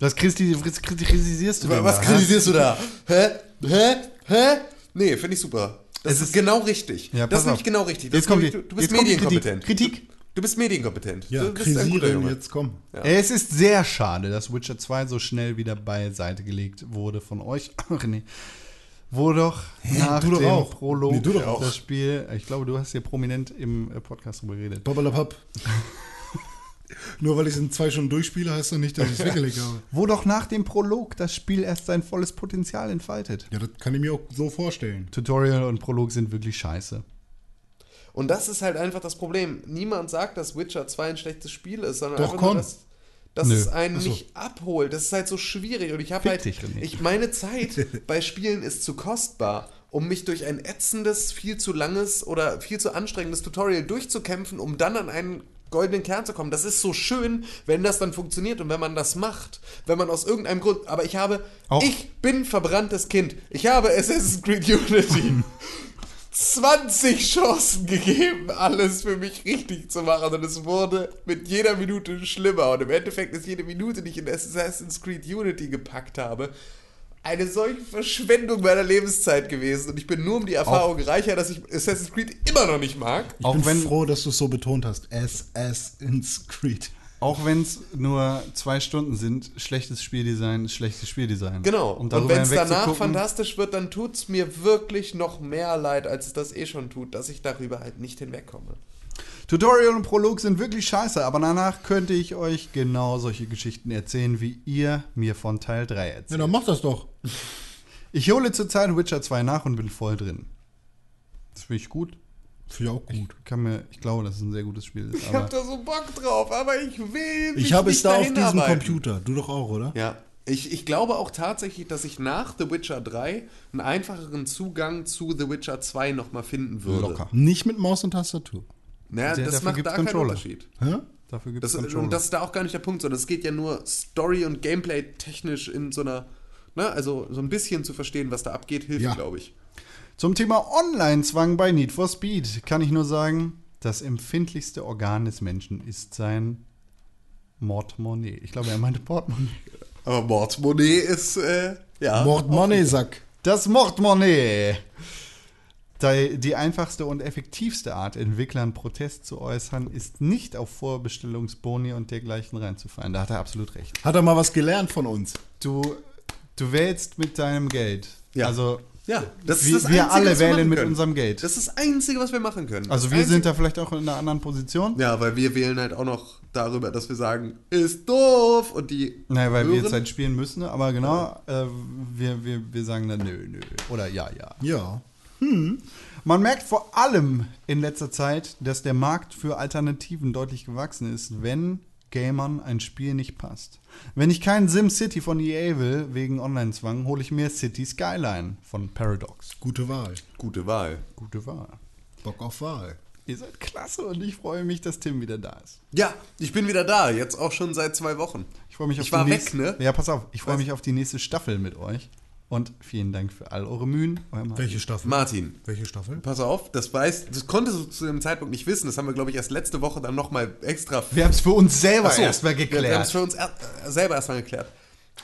Was kritis- kritisierst du denn Was da, hä? kritisierst du da? Hä? Hä? Hä? Nee, finde ich super. Das Es ist, ist- genau richtig. Ja, das ist nämlich genau richtig. Das Jetzt kommt die, du, du bist medienkompetent. Kritik. Kritik. Du bist medienkompetent. Ja, du bist ein guter Junge. jetzt komm. Es ist sehr schade, dass Witcher 2 so schnell wieder beiseite gelegt wurde von euch. <laughs> René. wo doch nach du doch dem auch. Prolog Nee, du doch auch. das Spiel, ich glaube, du hast hier prominent im Podcast drüber geredet. Babalapap. Nur weil ich es in zwei Stunden durchspiele, heißt das nicht, dass ich es weggelegt habe. Wo doch nach dem Prolog das Spiel erst sein volles Potenzial entfaltet. Ja, das kann ich mir auch so vorstellen. Tutorial und Prolog sind wirklich scheiße. Und das ist halt einfach das Problem. Niemand sagt, dass Witcher 2 ein schlechtes Spiel ist, sondern Doch, einfach nur, dass, dass es einen so. nicht abholt. Das ist halt so schwierig. Und ich habe halt. Ich, meine Zeit <laughs> bei Spielen ist zu kostbar, um mich durch ein ätzendes, viel zu langes oder viel zu anstrengendes Tutorial durchzukämpfen, um dann an einen goldenen Kern zu kommen. Das ist so schön, wenn das dann funktioniert und wenn man das macht. Wenn man aus irgendeinem Grund. Aber ich habe. Auch- Ich bin verbranntes Kind. Ich habe Assassin's Creed Unity. <laughs> 20 Chancen gegeben, alles für mich richtig zu machen. Und es wurde mit jeder Minute schlimmer. Und im Endeffekt ist jede Minute, die ich in Assassin's Creed Unity gepackt habe, eine solche Verschwendung meiner Lebenszeit gewesen. Und ich bin nur um die Erfahrung reicher, dass ich Assassin's Creed immer noch nicht mag. Ich Auch bin wenn- froh, dass du es so betont hast. Assassin's Creed. Auch wenn es nur zwei Stunden sind, schlechtes Spieldesign ist schlechtes Spieldesign. Genau. Und, Und, darüber wenn es danach fantastisch wird, dann tut es mir wirklich noch mehr leid, als es das eh schon tut, dass ich darüber halt nicht hinwegkomme. Tutorial und Prolog sind wirklich scheiße, aber danach könnte ich euch genau solche Geschichten erzählen, wie ihr mir von Teil 3 Ja, erzählt. dann mach das doch. Ich hole zurzeit Witcher 2 nach und bin voll drin. Das finde ich gut. Finde ich auch gut. Kann mir, ich glaube, dass es ein sehr gutes Spiel ist. Ich habe da so Bock drauf, aber ich will mich Ich habe es da auf diesem arbeiten. Computer. Du doch auch, oder? Ja, ich, ich glaube auch tatsächlich, dass ich nach The Witcher 3 einen einfacheren Zugang zu The Witcher 2 nochmal finden würde. locker. Nicht mit Maus und Tastatur. Naja, Der- das dafür macht gibt's da keinen Controller. Unterschied. Hä? Dafür gibt es Das, und das ist da auch gar nicht der Punkt, sondern es geht ja nur Story- und Gameplay-technisch in so einer, ne, also so ein bisschen zu verstehen, was da abgeht, hilft, Ja. glaube ich. Zum Thema Online-Zwang bei Need for Speed kann ich nur sagen, das empfindlichste Organ des Menschen ist sein Portemonnaie. Ich glaube, er meinte Portemonnaie. Aber Mordmonnaie ist, äh, ja. Mord-Money-Sack. Das Mordmonnaie. Die, die einfachste und effektivste Art, Entwicklern Protest zu äußern, ist nicht auf Vorbestellungsboni und dergleichen reinzufallen. Da hat er absolut recht. Hat er mal was gelernt von uns? Du, du wählst mit deinem Geld. Ja. Also, Ja, das wir, ist das wir Einzige, alle was wir wählen machen mit können. unserem Geld. Das ist das Einzige, was wir machen können. also, wir sind Einzige- da vielleicht auch in einer anderen Position. Ja, weil wir wählen halt auch noch darüber, dass wir sagen, ist doof und die. Naja, weil wir hören. jetzt halt spielen müssen, aber genau, äh, wir, wir, wir sagen dann nö, nö. Oder ja, ja. Ja. Man merkt vor allem in letzter Zeit, dass der Markt für Alternativen deutlich gewachsen ist, wenn Gamern ein Spiel nicht passt. Wenn ich kein SimCity von EA will, wegen Online-Zwang, hole ich mir City Skyline von Paradox. Gute Wahl. Gute Wahl. Gute Wahl. Bock auf Wahl. Ihr seid klasse und ich freue mich, dass Tim wieder da ist. Ja, ich bin wieder da, jetzt auch schon seit zwei Wochen. Ich freue mich auf Ich die war weg, nächste, ne? Ja, pass auf. Ich freue mich auf die nächste Staffel mit euch. Und vielen Dank für all eure Mühen. Euer Martin. Welche Staffel? Martin, Welche Staffel? pass auf, das weiß, das konntest du zu dem Zeitpunkt nicht wissen. Das haben wir, glaube ich, erst letzte Woche dann nochmal extra. Wir haben es für uns selber so, erstmal Wir, wir haben es geklärt. für uns er, äh, selber erstmal geklärt.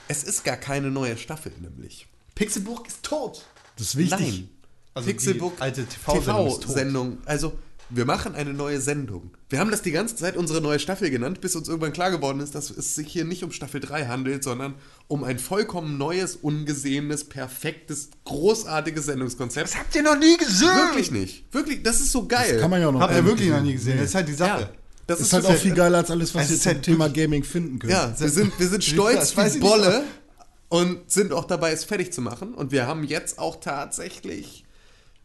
Es ist gar keine neue Staffel, nämlich. Pixelburg ist tot. Das ist wichtig. Nein. Also die Pixelbook alte TV-Sendung. TV-Sendung. Also, wir machen eine neue Sendung. Wir haben das die ganze Zeit unsere neue Staffel genannt, bis uns irgendwann klar geworden ist, dass es sich hier nicht um Staffel 3 handelt, sondern um ein vollkommen neues, ungesehenes, perfektes, großartiges Sendungskonzept. Habt ihr noch nie gesehen? Wirklich nicht. Wirklich, das ist so geil. Kann man ja noch Habt ihr wirklich noch nie gesehen? Das ist halt die Sache. ja. Das Das ist halt auch viel geiler als alles, was wir ist zum halt Thema Gaming finden können. Ja, wir sind, wir sind <laughs> stolz das wie Bolle und sind auch dabei, es fertig zu machen. Und wir haben jetzt auch tatsächlich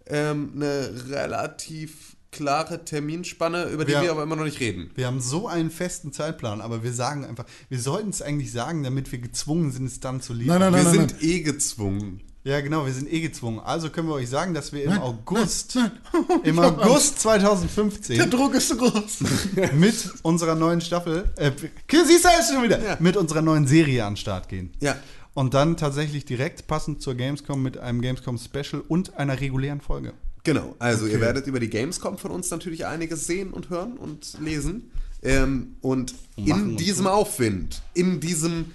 ähm, eine relativ klare Terminspanne, über die Ja. wir aber immer noch nicht reden. Wir haben so einen festen Zeitplan, aber wir sagen einfach, wir sollten es eigentlich sagen, damit wir gezwungen sind, es dann zu liefern. Nein, nein, wir nein, sind eh gezwungen. Ja, genau, wir sind eh gezwungen. Also können wir euch sagen, dass wir im Nein, August, nein, nein. <laughs> im August Der 2015 Druck ist so groß. <laughs> mit unserer neuen Staffel, äh, siehst du jetzt schon wieder, Ja. mit unserer neuen Serie an den Start gehen. Ja. Und dann tatsächlich direkt passend zur Gamescom mit einem Gamescom Special und einer regulären Folge. Genau, also ihr Okay. werdet über die Gamescom von uns natürlich einiges sehen und hören und lesen. Ähm, und Machen in diesem Aufwind, in diesem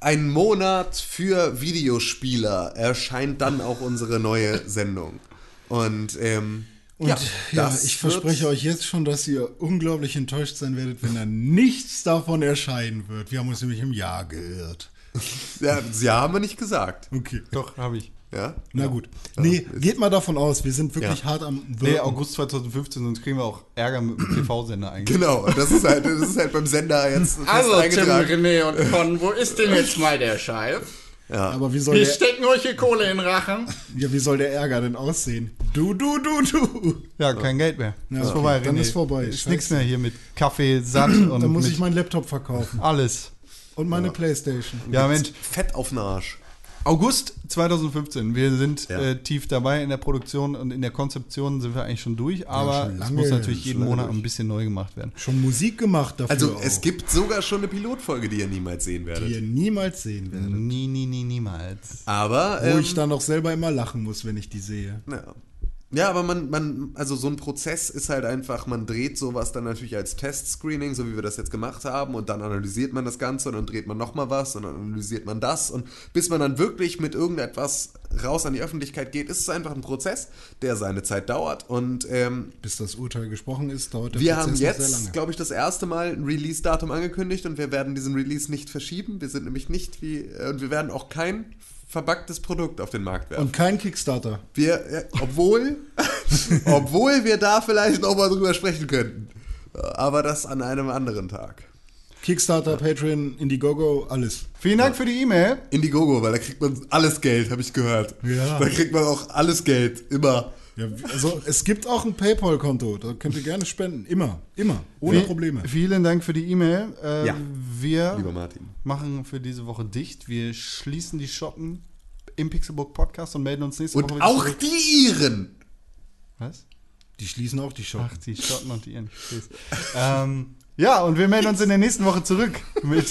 ein Monat für Videospieler erscheint dann auch unsere neue <laughs> Sendung. Und, ähm, Und ja, ja, ich verspreche euch jetzt schon, dass ihr unglaublich enttäuscht sein werdet, wenn da nichts davon erscheinen wird. Wir haben uns nämlich im Jahr geirrt. <laughs> Ja, das Jahr haben wir nicht gesagt. Okay. Doch, habe ich. Ja? Na gut. Nee, geht mal davon aus, wir sind wirklich Ja. hart am Nee, Wirken. August 2015, sonst kriegen wir auch Ärger mit dem <clears throat> TV-Sender eigentlich. Genau, das ist halt, das ist halt beim Sender jetzt Also, Tim. René und Con, wo ist denn jetzt mal der Scheiß? Aber wie soll, Wir der, stecken euch hier Kohle in Rachen. ja, wie soll der Ärger denn aussehen? Du, du, du, du. Ja, kein Geld mehr. Ja, ist okay, vorbei, dann René. ist vorbei. Ist Scheiße. nichts mehr hier mit Kaffee, satt <clears throat> und Dann muss ich meinen Laptop verkaufen. alles. Und meine Playstation. Ja, Mensch. Fett auf den Arsch. August 2015. Wir sind Ja. äh, tief dabei in der Produktion und in der Konzeption sind wir eigentlich schon durch, aber schon es muss natürlich jeden Monat durch. ein bisschen neu gemacht werden. Schon Musik gemacht dafür. Also auch, es gibt sogar schon eine Pilotfolge, die ihr niemals sehen die werdet. ihr niemals sehen werdet. Nie, nie, nie, niemals. Aber Wo ähm, ich dann auch selber immer lachen muss, wenn ich die sehe. Ja. Ja, aber man, man, also so ein Prozess ist halt einfach, man dreht sowas dann natürlich als Testscreening, so wie wir das jetzt gemacht haben, und dann analysiert man das Ganze und dann dreht man nochmal was und dann analysiert man das und bis man dann wirklich mit irgendetwas raus an die Öffentlichkeit geht, ist es einfach ein Prozess, der seine Zeit dauert und ähm, Bis das Urteil gesprochen ist, dauert der wir Prozess haben jetzt, glaube ich, das erste Mal ein Release-Datum angekündigt und wir werden diesen Release nicht verschieben. Wir sind nämlich nicht wie, äh, und wir werden auch kein verbacktes Produkt auf den Markt werfen. Und kein Kickstarter. Wir, äh, obwohl, <laughs> obwohl wir da vielleicht noch mal drüber sprechen könnten. Aber das an einem anderen Tag. Kickstarter, Patreon, Indiegogo, alles. Vielen Dank für die E-Mail. Indiegogo, weil da kriegt man alles Geld, habe ich gehört. Ja. Da kriegt man auch alles Geld, immer. Ja, also es gibt auch ein PayPal-Konto, da könnt ihr gerne spenden. Immer, immer, ohne Vi- Probleme. Vielen Dank für die E-Mail. Äh, Ja. Wir Lieber Martin. machen für diese Woche dicht. Wir schließen die Schotten im Pixelbook Podcast und melden uns nächste Woche Und wieder auch zurück. die Iren. Was? Die schließen auch die Shops. Ach, die Schotten und die Iren. ähm, ja, und wir melden uns in der nächsten Woche zurück <laughs> mit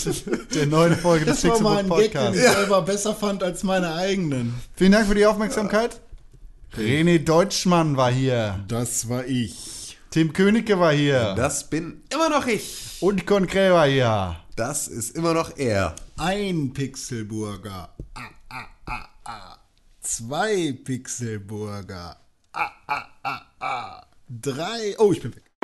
der neuen Folge des Das war mal Pixelbook ein Gag, den Podcasts. ich selber besser fand als meine eigenen. Vielen Dank für die Aufmerksamkeit. René Deutschmann war hier. Das war ich. Tim Königke war hier. Das bin immer noch ich. Und Konkret war hier. Das ist immer noch er. Ein Pixelburger. Ah, ah, ah, ah. Zwei Pixelburger. Ah, ah, ah, ah. Drei. Oh, ich bin weg.